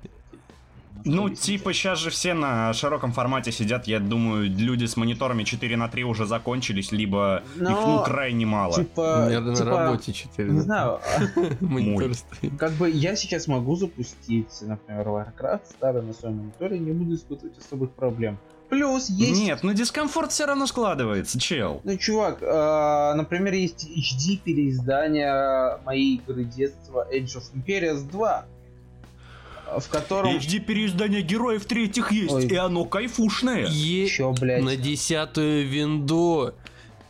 Ну, типа, сейчас же все на широком формате сидят. Я думаю, люди с мониторами 4 на 3 уже закончились, либо их, ну, Но, крайне мало. У Типа, на типа, работе 4. не знаю, а, Монитор стоит. как бы я сейчас могу запустить, например, Warcraft, ставя на своем мониторе, не буду испытывать особых проблем. Плюс есть... Нет, ну дискомфорт все равно складывается, чел. Ну, чувак, а, например, есть HD переиздание моей игры детства Age of Empires 2, в котором... HD переиздание героев третьих есть, Ой. и оно кайфушное. Е- Чё, блядь? На десятую винду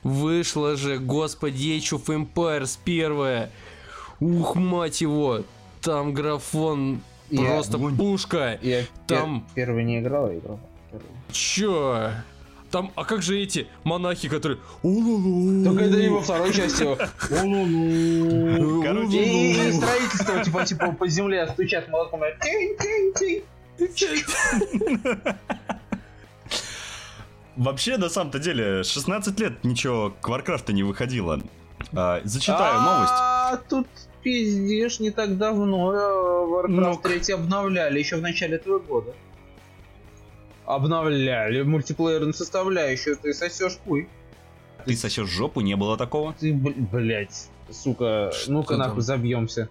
вышла же, господи, Age of Empires первая. Ух, мать его, там графон Я- просто пушка. Я Там- пер- первый не играл, а играл. Чё? Там, а как же эти монахи, которые... «Улулу». Только это не во второй части. У-лу-лу. Короче, И, и строительство, типа, типа по земле стучат тинь-тинь-тинь. Вообще, на самом-то деле, 16 лет ничего к Варкрафту не выходило. А, зачитаю новость. А тут пиздешь, не так давно э, Warcraft Ну-ка. 3 обновляли, еще в начале этого года. Обновляли мультиплеерную составляющую, ты сосешь хуй. Ты сосешь жопу, не было такого? Ты, блять, сука, Что ну-ка там? нахуй забьемся.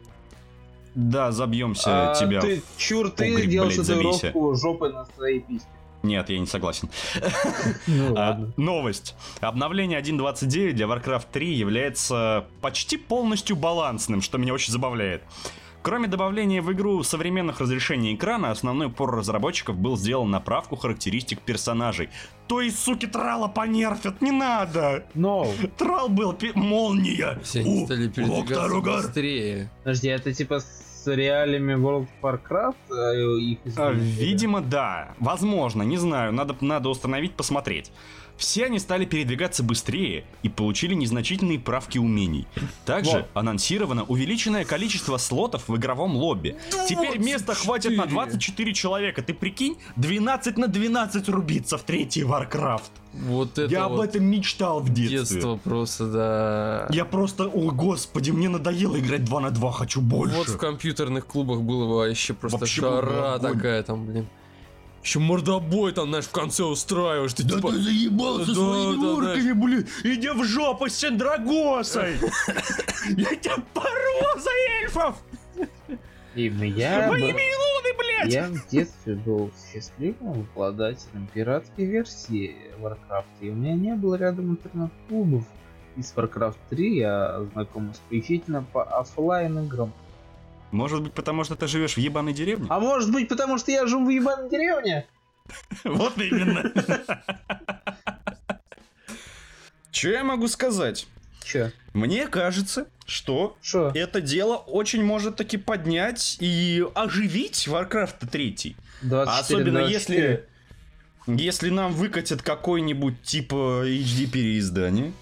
Да, забьемся А, тебя. Ты, чур, ты погреб, делал блядь, татуировку жопы на своей письке. Нет, я не согласен. Ну А, новость. Обновление 1.29 для Warcraft 3 является почти полностью балансным, что меня очень забавляет. Кроме добавления в игру современных разрешений экрана, основной упор разработчиков был сделан на правку характеристик персонажей. То есть, суки, Трала понерфят, не надо! Но, Трал был пи- молния! Все они стали передвигаться быстрее. подожди, это типа с реалиями World of Warcraft? а, их А? Видимо, да. Возможно, не знаю, надо, надо установить, посмотреть. Все они стали передвигаться быстрее и получили незначительные правки умений. Также Вот. анонсировано увеличенное количество слотов в игровом лобби. Теперь места хватит на 24 человека. Ты прикинь, 12 на 12 рубиться в третий Warcraft. Вот это Я об вот этом мечтал в детстве. детство просто, да. Я просто, о господи, мне надоело играть 2 на 2, хочу больше. Вот в компьютерных клубах было вообще просто Вообще жара такая там, блин. Еще мордобой там, знаешь, в конце устраиваешь. Ты, Да типа, ты заебался Да, своими да, урками, блин! Иди в жопу с Синдрагосой! Я тебя порву за эльфов! Именно я, Во бы- имя Луны, блядь! я в детстве был счастливым обладателем пиратской версии Warcraft, и у меня не было рядом интернет-клубов. Из Warcraft 3 я знаком исключительно по оффлайн играм. Может быть, потому что ты живешь в ебаной деревне? А может быть, потому что я живу в ебаной деревне? Вот именно. Че я могу сказать? Чё? Мне кажется, что Шо? это дело очень может таки поднять и оживить Warcraft 3. 24, Особенно 24. если... Если нам выкатят какой-нибудь типа HD переиздание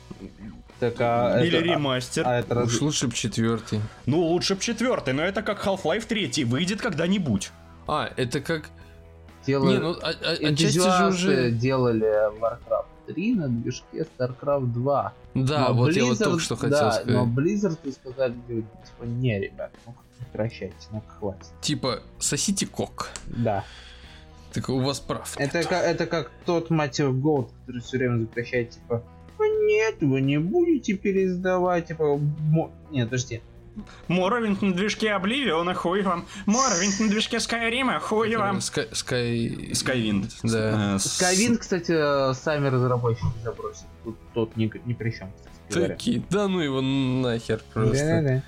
Так, а или это, а- ремастер. а это раз- Уж лучше б четвертый. Ну, лучше б четвертый, но это как Half-Life 3 выйдет когда-нибудь. А, это как... дело- Не, ну, а- а- отчасти же уже... делали Warcraft 3 на движке StarCraft 2. Да, Но вот я вот Blizzard- только что хотел да, сказать. но Blizzard сказали, говорит, типа, не, ребят, ну прекращайте, ну хватит. Типа, сосите кок. Да. Так у вас прав. Это как, это как тот, мать его, Голд, который все время запрещает, типа, «Ну нет, вы не будете переиздавать, типа, мо- нет, подожди. Morrowind на движке Oblivion а, хуй вам. Morrowind на движке Skyrim а, хуй вам. Скай... Скай... Skywind. Да. Э, с- Skywind, кстати, сами разработчики забросили. Тут тот ни, ни при чем, кстати. Такие, да ну его нахер просто. Да-да-да.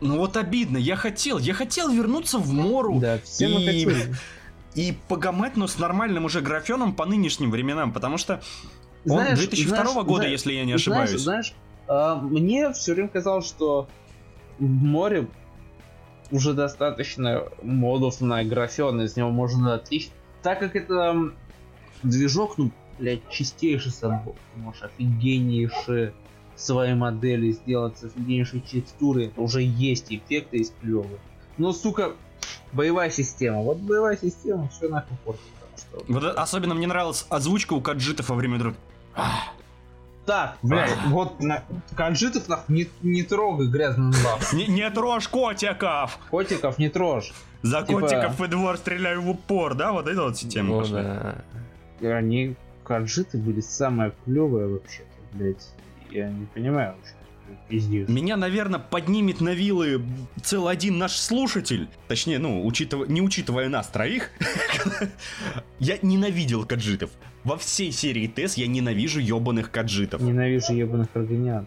Ну вот обидно, я хотел, я хотел вернуться в Мору Да, все мы и- хотели. и погамать, но с нормальным уже графеном по нынешним временам, потому что он Знаешь, 2002 знаешь, года, знаешь, если я не Знаешь, ошибаюсь. Знаешь, а, мне все время казалось, что в море уже достаточно модов на графен, из него можно отлично. Так как это движок, ну, блядь, чистейший сам, ты можешь офигеннейшие свои модели сделать с офигеннейшей текстурой, это уже есть эффекты, есть клевые. Но, сука, боевая система. Вот боевая система все нахуй портит. что- Вот особенно мне нравилась озвучка у каджитов во время. Так, блядь, вот на... Канжитов нахуй не, не трогай грязным лап. Не, не трожь котиков! Котиков не трожь. За Типа- котиков и двор стреляю в упор, да? Вот эта вот система пошла. да. Они канжиты были самое клевое вообще-то, блядь. Я не понимаю вообще. Пиздец. Меня, наверное, поднимет на вилы целый один наш слушатель. Точнее, ну, учитывая, не учитывая нас троих. я ненавидел каджитов. Во всей серии ТЭС я ненавижу ебаных каджитов. Ненавижу ебаных органиан.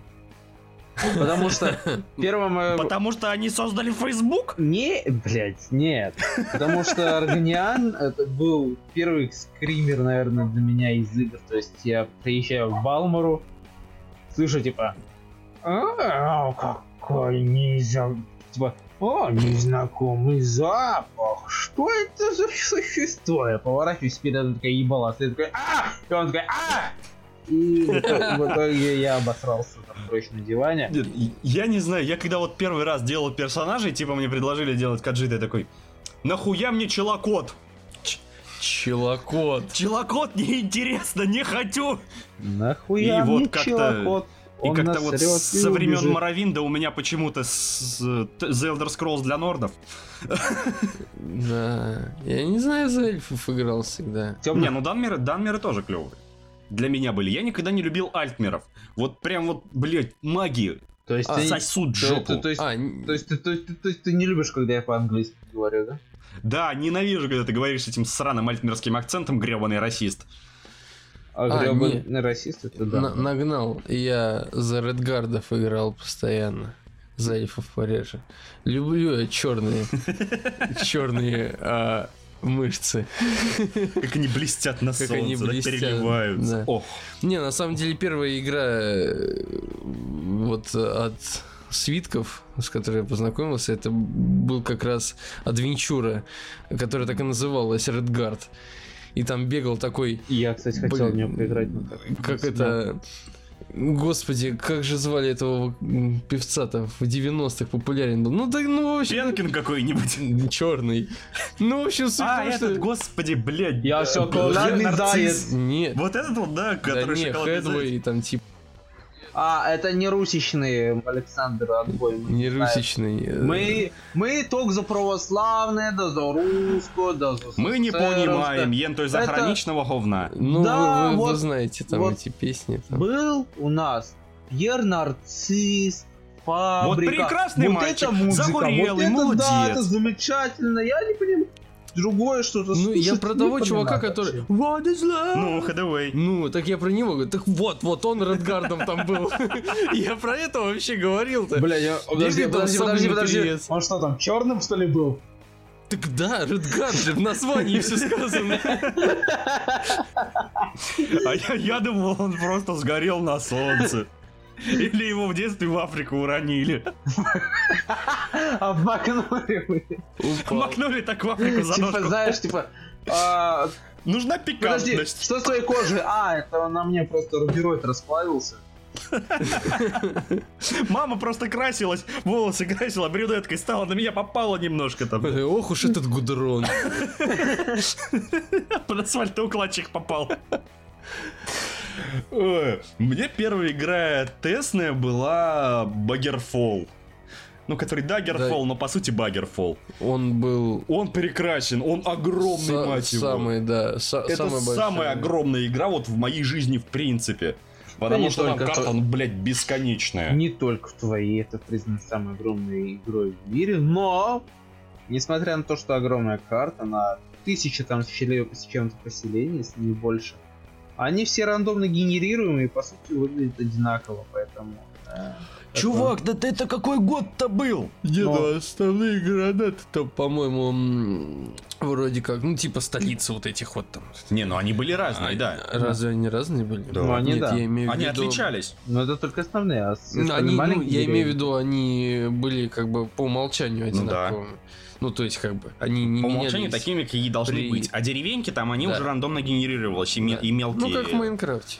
Потому что первым... Потому что они создали Facebook? Не, блядь, нет. Потому что Органиан это был первый скример, наверное, для меня из игр. То есть я приезжаю в Балмору, слышу типа «А, какой нельзя... Типа, о, незнакомый запах. Что это за существо? Я поворачиваюсь вперед, она такая ебала. Я такой, а! И он такой, а! И в итоге- я обосрался там прочь на диване. Нет, Я не знаю, я когда вот первый раз делал персонажей, типа мне предложили делать каджита, я такой, нахуя мне челокот? Челокот. Челокот неинтересно, не хочу! Нахуя И вот мне как-то- челокот? И как-то вот со времен убежит. Моровинда у меня почему-то с, The Elder Scrolls для нордов. Да. Я не знаю, за эльфов играл всегда. Не, ну данмеры, данмеры тоже клевые. Для меня были. Я никогда не любил альтмеров. Вот прям вот, блядь, маги То есть, А, ты, сосут то, жопу. то- то есть, А, то, есть, ты, то, есть, ты- то есть ты не любишь, когда я по-английски говорю, да? Да, ненавижу, когда ты говоришь с этим сраным альтмерским акцентом, гребаный расист. А, А, гребаный расист это да. на- нагнал. Я за Редгардов играл постоянно. За эльфов пореже. Люблю я черные. Черные а, мышцы. Как они блестят на Как солнце, они да, блестят, переливаются. да. Ох, Не, на самом деле первая игра э, вот от свитков, с которой я познакомился, это был как раз Адвенчура, которая так и называлась, Редгард. И там бегал такой, Я, кстати, хотел Блин, в нее поиграть. но так. как это... Господи, как же звали этого певца-то в 90-х популярен был? Ну, так, ну, в общем, Пенкин какой-нибудь. черный. Ну, в общем, суть А, этот, что... господи, блядь. Я э, шоколадный нарцисс. заяц. Нет, Вот этот вот, да, да который не, шоколадный заяц. Хедвей, там типа А, это не русичный Александр Отбой. мы не знаем. русичный. э, Мы, мы только за православное, да за русское, да за Мы не понимаем, ен той Это- заграничного говна. Ну, Да, вы, вы- вы вот- знаете там вот эти песни. Там. Был у нас Пьер Нарцисс, фабрика. прекрасный вот мальчик, это музыка, загорелый, вот это, Да, молодец. это замечательно. Я не понимаю. Другое что-то Ну, я про того чувака, который... What is love? Ну, Ходовей. Ну, так я про него говорю. Так вот, вот он Редгардом там был. Я про это вообще говорил-то. Бля, я... подожди, подожди, подожди. Он что там, черным что ли был? Так да, Редгард же в названии все сказано. А я думал, он просто сгорел на солнце. Или его в детстве в Африку уронили. Обмакнули мы. Упал. Макнули так в Африку за Типа, знаешь, типа... а, Нужна Подожди, пикантность. что с твоей кожей? А, это на мне просто рубероид расплавился. Мама просто красилась, волосы красила, брюнеткой стала, на меня попала немножко там. Ох уж этот гудрон. Под асфальтоукладчик попал. Мне первая игра тестная была Buggerfall. Ну, который Daggerfall, но по сути Buggerfall. Он был... Он прекрасен, он огромный, са- мать его. Самый, да, са- Это самая самая, огромная игра вот в моей жизни в принципе. Потому не что там карта, то- ну, блядь, бесконечная. Не только в твоей, это признано самой огромной игрой в мире, но, несмотря на то, что огромная карта, на тысячи там с с чем-то поселений, если не больше, они все рандомно генерируемые по сути выглядят одинаково, поэтому Да. Чувак, да это какой год-то был? Нет, Но- ну, основные гранаты там, по-моему, вроде как, ну, типа столицы вот этих вот там. Не, ну они были разные, А, да. Разве они разные были? Да. Ну, они Нет, да. я имею в Они виду... отличались. Но это только основные, а Ну, они, ну, я имею в виду, они были как бы по умолчанию Ну да. Ну, то есть, как бы, они не По умолчанию такими, какие должны при- быть. А деревеньки там, они Да. уже рандомно генерировались, и, Да. и мелкие. Ну, как в Майнкрафте.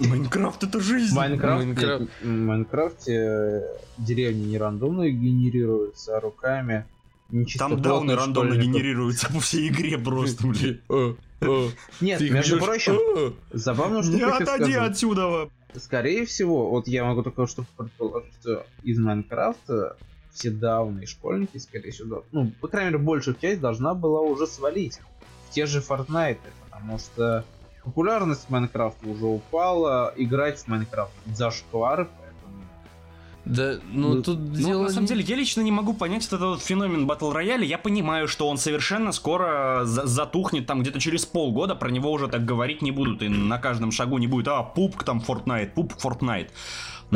Майнкрафт это жизнь. В Майнкрафте, Майнкрафт. в Майнкрафте э, деревни не рандомно генерируются, а руками Там дауны рандомно генерируются по всей игре просто, блин. Нет, между прочим, «Э». забавную Не отойди отсюда. Скорее всего, вот я могу только что предположить, что из Майнкрафта все давные школьники, скорее всего, ну, по крайней мере, большая часть должна была уже свалить в те же Fortnite, потому что популярность Майнкрафта уже упала, играть в Майнкрафт зашквар, поэтому... Да, ну, Ну, тут Ну, дело... на самом деле, я лично не могу понять этот вот феномен батл рояля. Я понимаю, что он совершенно скоро за- затухнет, там где-то через полгода про него уже так говорить не будут, и на каждом шагу не будет, а, пупк там Fortnite, пупк Fortnite.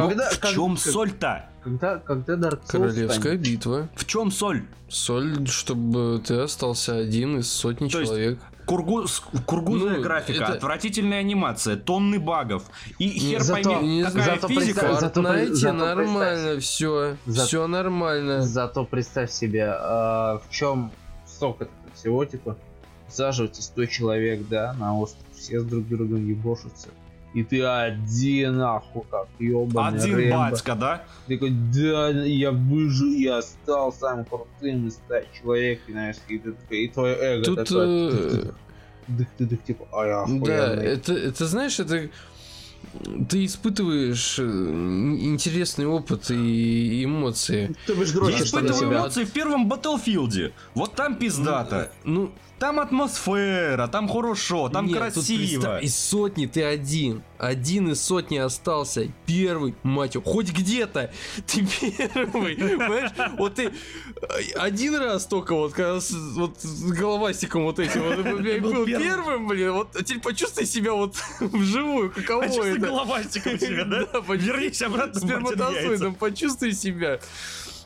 Когда- в как- чем как- соль-то? Когда, когда Dark Souls Королевская станет- битва. В чем соль? Соль, чтобы ты остался один из сотни То есть человек. Кургуз, кургузная Ну, графика, это- отвратительная анимация, тонны багов. И хер зато- пойми, не какая зато физика. представь, зато Fortnite зато нормально, все, За- все нормально. Зато представь себе, а, в чем сок этого всего, типа, саживается 100 человек, да, на остров, все с друг другом ебошатся. И ты один, нахуй, как ёбаный Один Рэмбо. батька, да? Ты такой, да, я выжил, я стал самым крутым из 100 человек, и, знаешь, и, ты такой, и твое эго Тут, такое, э, дых ты дых типа, а я Да, охуенный. это, это знаешь, это ты испытываешь э, ин- интересный опыт и эмоции. Ты бишь Я испытываю себя. эмоции в первом Battlefield. Вот там пиздато. Ну, Там атмосфера, там хорошо, там нет, тут красиво. представь, из сотни ты один. Один из сотни остался. Первый, мать его, хоть где-то. Ты первый. Понимаешь? Вот ты э, один раз только вот, когда с, вот с головастиком вот этим вот, был был первым. первым, блин, вот теперь почувствуй себя вот вживую, каково Почувствуй это. головастиком себя, да? почувствуй. Вернись обратно сперматозоидом, почувствуй себя.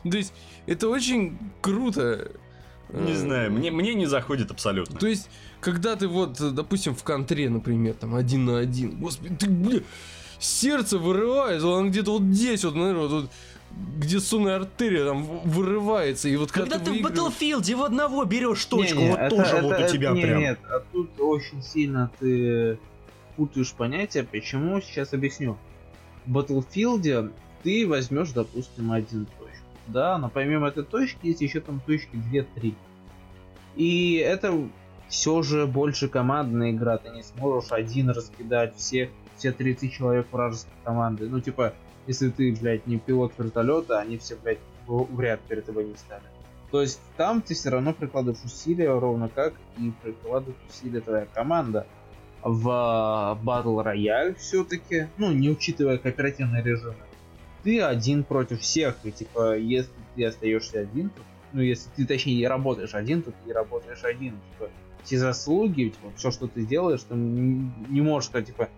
То есть, это очень круто. Не Э, знаю, мне, мне не заходит абсолютно. То есть, когда ты вот, э, допустим, в контре, например, там один на один, господи, ты, блин, сердце вырывается, он где-то вот здесь, вот, наверное, вот, где сонная артерия там в- вырывается, и вот когда, Когда ты в выигрываешь- Battlefield в одного берешь точку, Не-не, вот это- тоже это- вот у это- тебя не, прям. Нет, а тут очень сильно ты путаешь понятия. Почему? Сейчас объясню. В Battlefield ты возьмешь, допустим, один. Да, но помимо этой точки есть еще там точки 2-3. И это все же больше командная игра. Ты не сможешь один раскидать всех, все 30 человек вражеской команды. Ну, типа, если ты, блядь, не пилот вертолета, они все, блядь, в ряд перед тобой не встали. То есть там ты все равно прикладываешь усилия, ровно как и прикладывает усилия твоя команда. В Battle Royale все-таки, ну, не учитывая кооперативные режимы, ты один против всех. И типа, если ты остаешься один, то, ну, если ты, точнее, работаешь один, то ты работаешь один. Типа, все заслуги, типа, все, что ты делаешь, ты не можешь сказать, типа,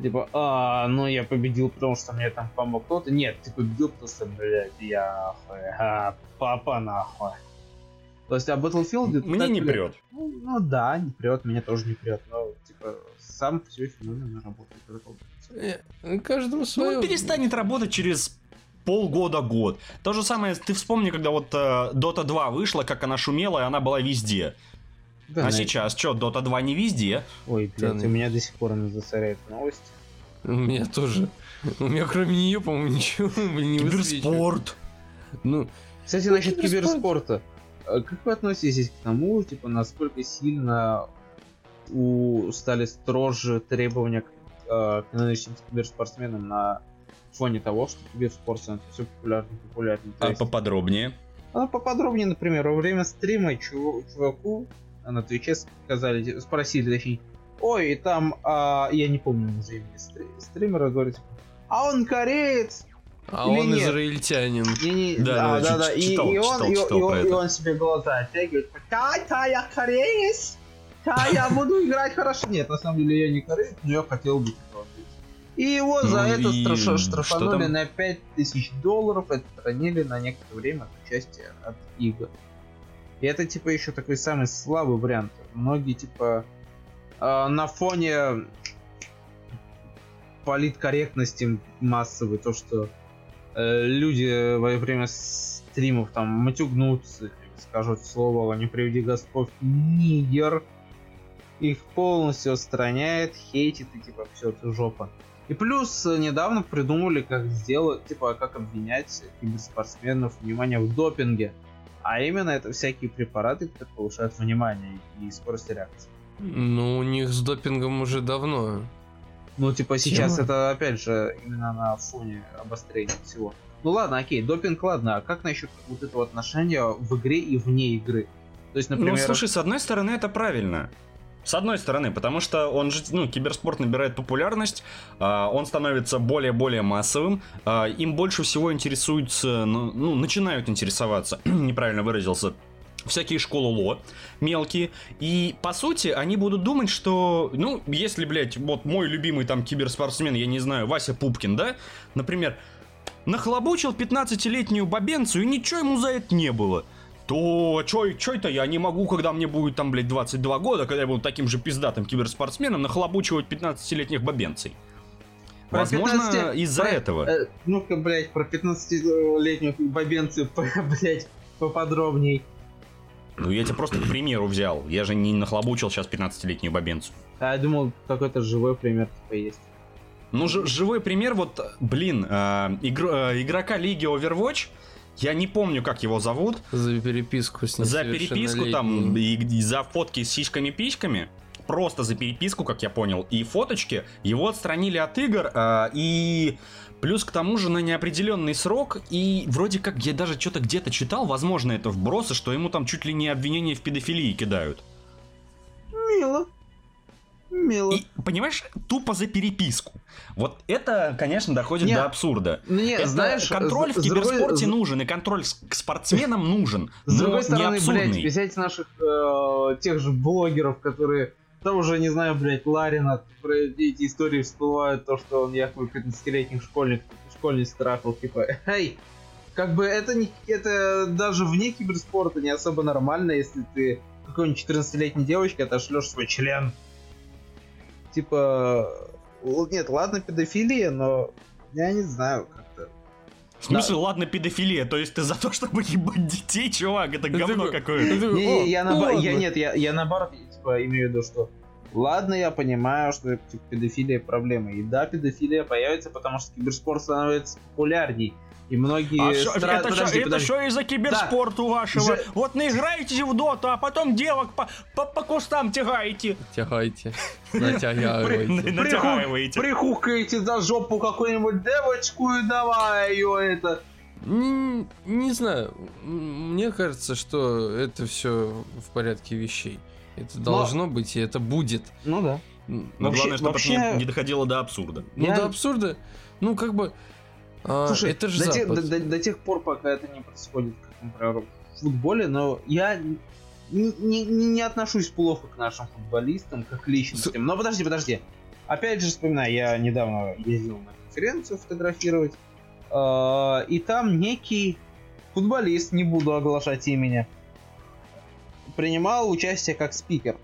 типа, а, ну я победил, потому что мне там помог кто-то. Нет, ты победил, потому что, блядь, я а, папа нахуй. То есть, а Battlefield... Мне так, не блядь, прет. Ну, ну да, не прет, меня тоже не прет, но, типа, сам все феномен работает. Э, Каждому Ну, свое. он перестанет работать через полгода-год. То же самое, ты вспомни, когда вот э, Dota 2 вышла, как она шумела, и она была везде. Да, а на- сейчас, что, Dota 2 не везде? Ой, блядь, Да, у меня до сих пор она засоряет новости. У меня тоже. У меня кроме нее, по-моему, ничего блин, не. Киберспорт. Ну, Кстати, Ну, насчет киберспорт. киберспорта. А Как вы относитесь к тому, типа, насколько сильно у стали строже требования к, э, к нынешним киберспортсменам на фоне того, что киберспорт становится все популярнее и популярнее? А есть, поподробнее. ну, поподробнее, например, во время стрима чу- чуваку на Твиче сказали, спросили, точнее, ой, там, а, я не помню уже имя стри- стримера, говорит, а он кореец, а Или он нет? израильтянин. не, не, Да, да, да, да, и, читал, и он, читал, и, читал и он- и он себе глаза оттягивает, да, да, я кореец, да, я буду играть хорошо. Нет, на самом деле я не кореец, но я хотел бы. И его за Ну это и страша- что штрафанули на 5000 долларов, отстранили на некоторое время от участия от игр. И это типа еще такой самый слабый вариант. Многие типа э, на фоне политкорректности массовой, то что э, люди во время стримов там матюгнутся, скажут слово «не приведи Господь нигер», их полностью отстраняет, хейтит и типа все, ты жопа. И плюс э, недавно придумали, как сделать, типа, как обвинять киберспортсменов внимание в допинге. А именно это всякие препараты, которые повышают внимание и скорость реакции. Ну, у них с допингом уже давно. Ну, типа, сейчас Тема. это, опять же, именно на фоне обострения всего. Ну ладно, окей, допинг, ладно, а как насчет вот этого отношения в игре и вне игры? То есть, например... Ну, слушай, с одной стороны, это правильно. С одной стороны, потому что он же, ну, киберспорт набирает популярность, а, он становится более-более массовым, а, им больше всего интересуются, ну, ну, начинают интересоваться, неправильно выразился, всякие школы ЛО мелкие. И, по сути, они будут думать, что, ну, если, блядь, вот мой любимый там киберспортсмен, я не знаю, Вася Пупкин, да, например, нахлобучил 15-летнюю бабенцу, и ничего ему за это не было то чё, чё это я не могу, когда мне будет там, блядь, 22 года, когда я буду таким же пиздатым киберспортсменом, нахлобучивать 15-летних бабенцей. Про Возможно, 15 из-за про- этого. э, ну-ка, блядь, про 15-летнюю бабенцию, блядь, поподробней. Ну, я тебе просто к примеру взял. Я же не нахлобучил сейчас 15-летнюю бабенцу. А я думал, какой-то живой пример типа есть. Ну, ж- живой пример, вот, блин, э, игр- э, игрока лиги Overwatch, я не помню, как его зовут, За переписку с за переписку там и, и за фотки с сиськами-пичками, просто за переписку, как я понял, и фоточки, его отстранили от игр, а, и плюс к тому же на неопределенный срок, и вроде как я даже что-то где-то читал, возможно, это вбросы, что ему там чуть ли не обвинения в педофилии кидают. Мило. Мило. И, понимаешь, тупо за переписку. Вот это, конечно, доходит Не, до абсурда. Ну, не, Это знаешь, контроль с- в другой- киберспорте с- нужен, и контроль с- к спортсменам нужен. С другой стороны, блядь, взять наших э, тех же блогеров, которые там уже, не знаю, блядь, Ларина, про эти истории всплывают, то, что он якобы 15-летних школьник, школьниц трахал, типа, эй, как бы это не, это даже вне киберспорта не особо нормально, если ты какой-нибудь 14-летней девочке отошлешь свой член. Типа, л- нет, ладно, педофилия, но я не знаю, как-то. В смысле, ладно, педофилия, то есть ты за то, чтобы ебать детей, чувак, это Ты говно какое-то. Не, «О, не, я, наоборот, ладно». я нет, я, я наоборот, типа, имею в виду, что ладно, я понимаю, что типа, педофилия проблема. И да, педофилия появится, потому что киберспорт становится популярней. И многие А шо- стра- это, подожди, шо из-за киберспорта у вашего? Же- Вот наиграетесь в доту, а потом девок по, по, по кустам тягаете. Натягивайте. Натягиваете. Прихукаете за жопу какую-нибудь девочку и давай ее это. Не, не знаю. Мне кажется, что это все в порядке вещей. Это должно быть, и это будет. Ну да. Но главное, чтобы это не, доходило до абсурда. Ну, до абсурда. Ну, как бы. А, Слушай, это же до, тех, до- до- до тех пор, пока это не происходит, как, например, в футболе, но я не, не- не- не отношусь плохо к нашим футболистам, как к личностям. Но подожди, подожди. Опять же, вспоминаю, я недавно ездил на конференцию фотографировать, э, и там некий футболист, не буду оглашать имени, принимал участие как спикер.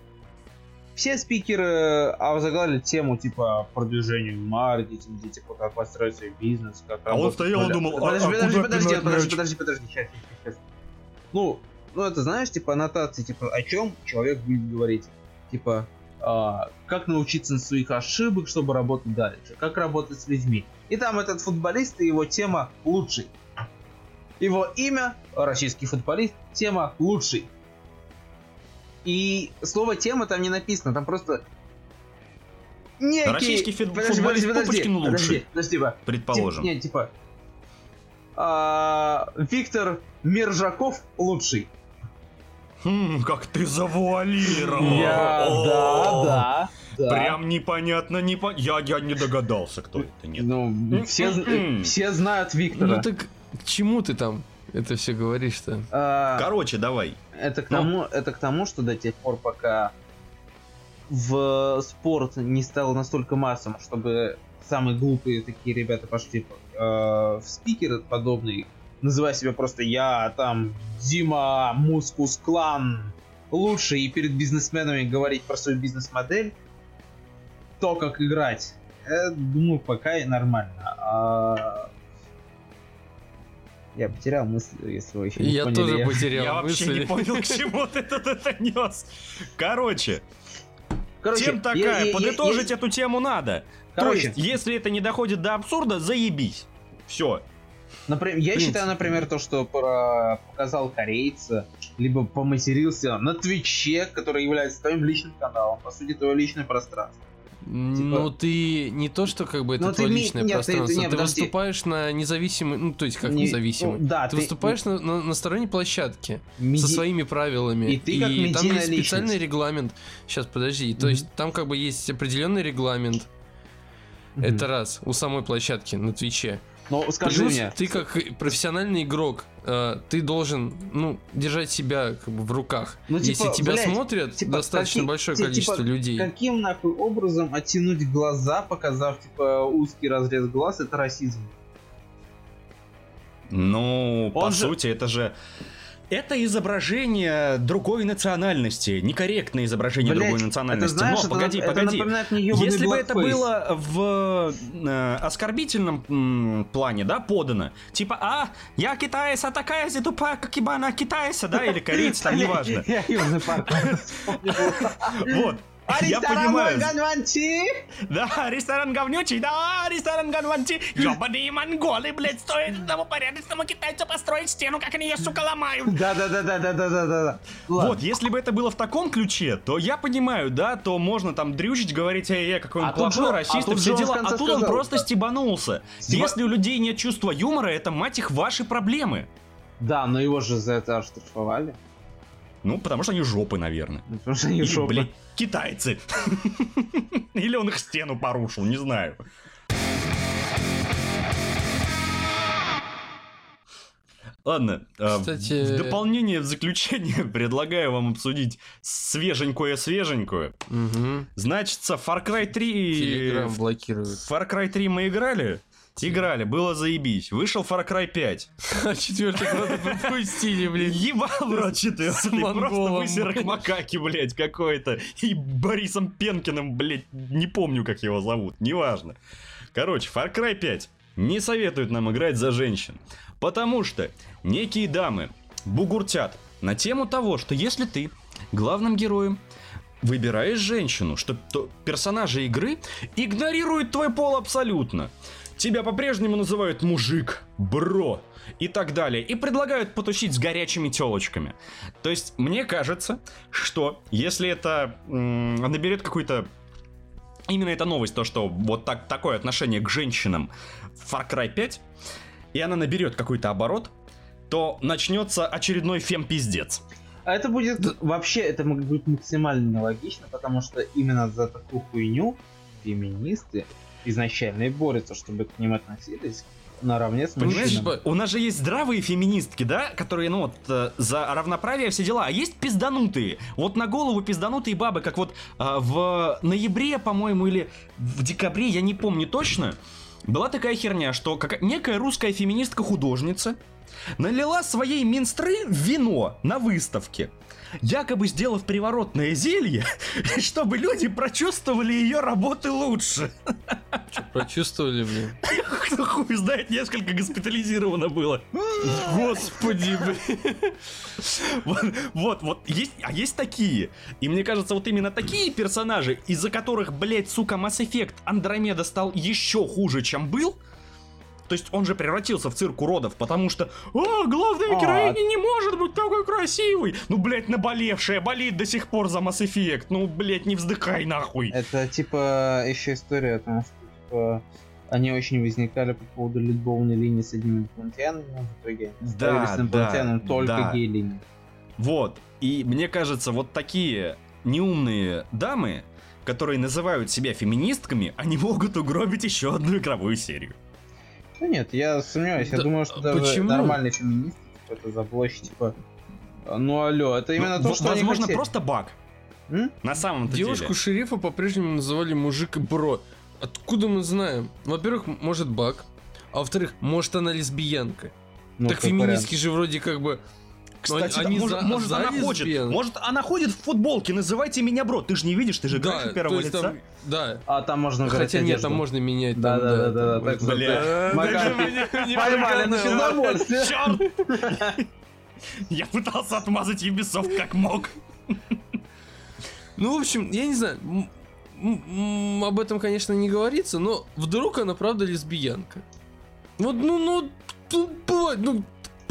Все спикеры озаглавили тему типа продвижения в маркетинге, типа как построить свой бизнес, как А он стоял и думал, а- подожди, а подожди, куда подожди, подожди, мяч? подожди, подожди, сейчас, сейчас, сейчас. Ну, ну это знаешь, типа аннотации, типа о чем человек будет говорить, типа а, как научиться на своих ошибок, чтобы работать дальше, как работать с людьми. И там этот футболист и его тема лучший. Его имя российский футболист, тема лучший. И слово тема там не написано, там просто некий... Российский фи- Подожди, футболист подожди, Пупочкин подожди, лучший. Подожди, подожди, типа, Предположим. Тип- не, типа... а, Виктор Мержаков лучший. Хм, как ты завуалировал. Я, да, да, да. Прям непонятно, не по... я, я не догадался, кто это, нет. Ну, все, М-м-м. все знают Виктора. Ну так к чему ты там это все говоришь-то? А, Короче, давай. это, к ну. тому, это к тому, что до тех пор, пока в спорт не стал настолько массовым, чтобы самые глупые такие ребята пошли э, в спикер подобный, называя себя просто я там Дима Мускус Клан лучше и перед бизнесменами говорить про свою бизнес-модель, то, как играть, я думаю, пока и нормально. А... Я потерял мысль, если вы еще не Я поняли. тоже потерял Я вообще не понял, к чему ты это это нес. Короче, Короче, тем я- такая, я- я- подытожить я- эту тему надо. Короче. То есть, если это не доходит до абсурда, заебись. Все. Например, я считаю, например, то, что про- показал корейца, либо поматерился на Твиче, который является твоим личным каналом, по сути, твое личное пространство. Ну, ты не то, что как бы это Ну, ты твое ми- личное нет, ты- пространство, нет, ты подожди. выступаешь на независимый, ну, то есть как Не- независимый. ну, да, ты, ты- выступаешь на, на, на стороне площадки Меди- со своими правилами. И ты как там есть специальный личность. регламент. Сейчас, подожди. То Мгм. есть там как бы есть определенный регламент. Мгм. Это раз. У самой площадки на Твиче. Ну, скажи Плюс мне, ты как профессиональный игрок, э, ты должен, ну, держать себя как бы в руках. Ну, типа, Если тебя блядь, смотрят типа, достаточно какие- большое количество типа, людей. каким нахуй образом оттянуть глаза, показав, типа, узкий разрез глаз, это расизм? Ну, по Он же- сути, это же... Это изображение другой национальности, некорректное изображение Блядь, другой национальности. это, знаешь, Но, это, погоди, это погоди. Если бы это было в э, оскорбительном м, плане, да, подано, типа, а, я китаец, а такая же тупая, как ебана китайца, да, или корейец, там, неважно. Вот. А ресторан понимаю. Ганванчи? Да, ресторан говнючий, да, ресторан говнючий. Ёбаные монголы, блядь, стоит одному порядочному китайцу построить стену, как они ее, сука, ломают. Да-да-да-да-да-да-да. Вот, если бы это было в таком ключе, то я понимаю, да, то можно там дрючить, говорить, эй, я какой он А тут плохой, расист а все дела. А тут он просто стебанулся. Стеба- Если у людей нет чувства юмора, это, мать их, ваши проблемы. Да, но его же за это оштрафовали. Ну, потому что они жопы, наверное. Ну, Потому что они Или, жопы. блядь, китайцы. Или он их стену порушил, не знаю. Ладно, э, Кстати- в дополнение, в заключение предлагаю вам обсудить свеженькое-свеженькое. Мгм. Значится, Far Cry 3... Телеграм блокируют. Far Cry 3 мы играли? Играли, было заебись. Вышел Far Cry 5. А четвертый куда-то пропустили, блин. Ебал в рот четвертый. Просто высерок макаки, блядь, какой-то. И Борисом Пенкиным, блядь, не помню, как его зовут. Неважно. Короче, Far Cry 5 не советует нам играть за женщин. Потому что некие дамы бугуртят на тему того, что если ты главным героем выбираешь женщину, что то персонажи игры игнорируют твой пол абсолютно. Тебя по-прежнему называют мужик, бро и так далее. И предлагают потусить с горячими телочками. То есть, мне кажется, что если это м, наберет какой-то... Именно эта новость, то, что вот так, такое отношение к женщинам в Far Cry 5, и она наберет какой-то оборот, то начнется очередной фем-пиздец. А это будет вообще, это будет максимально нелогично, потому что именно за такую хуйню феминисты изначально и борются, чтобы к ним относились наравне с Понимаешь, у нас же есть здравые феминистки, да, которые, ну вот, э, за равноправие все дела, а есть пизданутые. Вот на голову пизданутые бабы, как вот а, в ноябре, по-моему, или в декабре, я не помню точно, была такая херня, что как некая русская феминистка-художница налила своей минстры вино на выставке. Якобы сделав приворотное зелье, чтобы люди прочувствовали ее работы лучше. Почувствовали, блин. Кто хуй знает, несколько госпитализировано было. Господи, блин. Вот, вот, вот, есть, а есть такие. И мне кажется, вот именно такие персонажи, из-за которых, блядь, сука, Mass Effect Андромеда стал еще хуже, чем был. То есть он же превратился в цирк уродов, потому что «А, главная А. героиня не может быть такой красивой!» Ну, блядь, наболевшая, болит до сих пор за Mass Effect. Ну, блядь, не вздыхай нахуй. Это типа еще история о том, что типа, они очень возникали по поводу любовной линии с одним инопланетянином, но в итоге Да, с инопланетянином да, только да. гей-линии. Вот. И мне кажется, вот такие неумные дамы, которые называют себя феминистками, они могут угробить еще одну игровую серию. Ну нет, я сомневаюсь, я Да, думаю, что даже почему? нормальный феминист типа, это за площадь, типа, ну алло, это именно Ну, то, что они Возможно, хотели. просто баг. М? На самом-то Девушку деле. шерифа по-прежнему называли мужик бро. откуда мы знаем? Во-первых, может баг, а во-вторых, может она лесбиянка. Ну, так феминистки же вроде как бы... Кстати, они да, может, за- может, за она хочет. Может, она ходит в футболке. Называйте меня бро. Ты же не видишь, ты же играешь Да, от первого лица. там- да. А там можно Хотя нет, одежду. там можно менять. Да, там, да, да, да, так Бля. Да, так мне Поймали на физобольстве. Черт! Я пытался отмазать Ubisoft как мог. Ну, в общем, я не знаю, об этом, конечно, не говорится, но вдруг она правда лесбиянка. Вот, ну, ну, тут бывает, ну,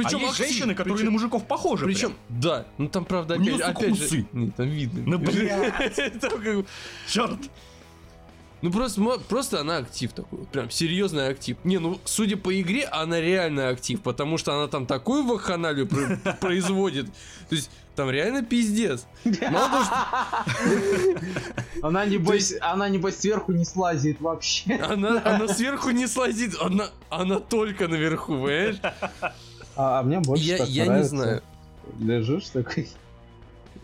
причем а есть женщины, которые на мужиков похожи. Причем, да, ну там, правда, опять, опять же... Нет, там видно. Ну, Черт! Ну просто, просто она актив такой, вот прям серьезный актив. Не, ну судя по игре, она реально актив, потому что она там такую вакханалию про- производит. То есть там реально пиздец. Мало того, что Она небось, она небось сверху не слазит вообще. она, она сверху не слазит, она, она только наверху, понимаешь? А, а мне больше Я, так я не нравится. знаю. Лежишь такой.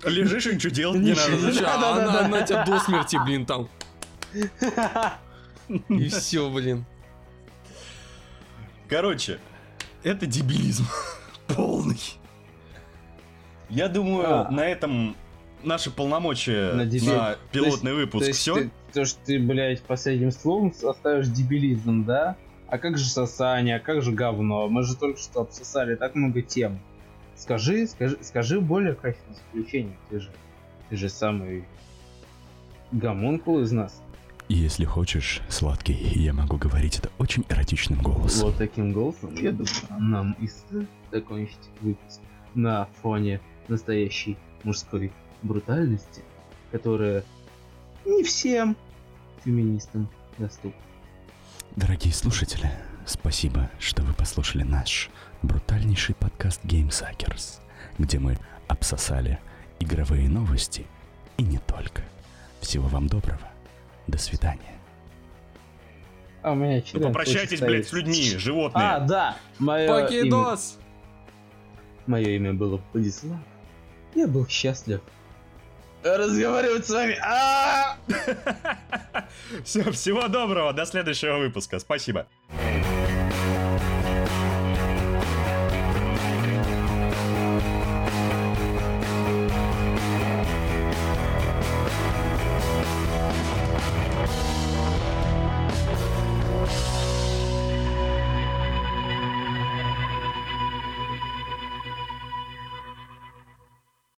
Лежишь и ничего делать не надо. А она, тебя до смерти, блин, там. И все, блин. Короче, это дебилизм. Полный. Я думаю, А. на этом наши полномочия На пилотный То выпуск есть все. ты- То, что ты, блядь, последним словом оставишь дебилизм, да? А как же сосание, а как же говно? Мы же только что обсосали так много тем. Скажи, скажи, скажи более качественное заключение. Ты же, ты же самый гомункул из нас. Если хочешь, сладкий, я могу говорить это очень эротичным голосом. Вот таким голосом, я думаю, нам и закончить выпуск на фоне настоящей мужской брутальности, которая не всем феминистам доступна. Дорогие слушатели, спасибо, что вы послушали наш брутальнейший подкаст Game Suckers, где мы обсосали игровые новости и не только. Всего вам доброго. До свидания. А у меня Ну, член попрощайтесь, хочет блядь, с людьми, животные. А, да, мое имя, Покидос! мое имя было Владислав. Я был счастлив разговаривать с вами. А! Все, всего доброго, до следующего выпуска. Спасибо.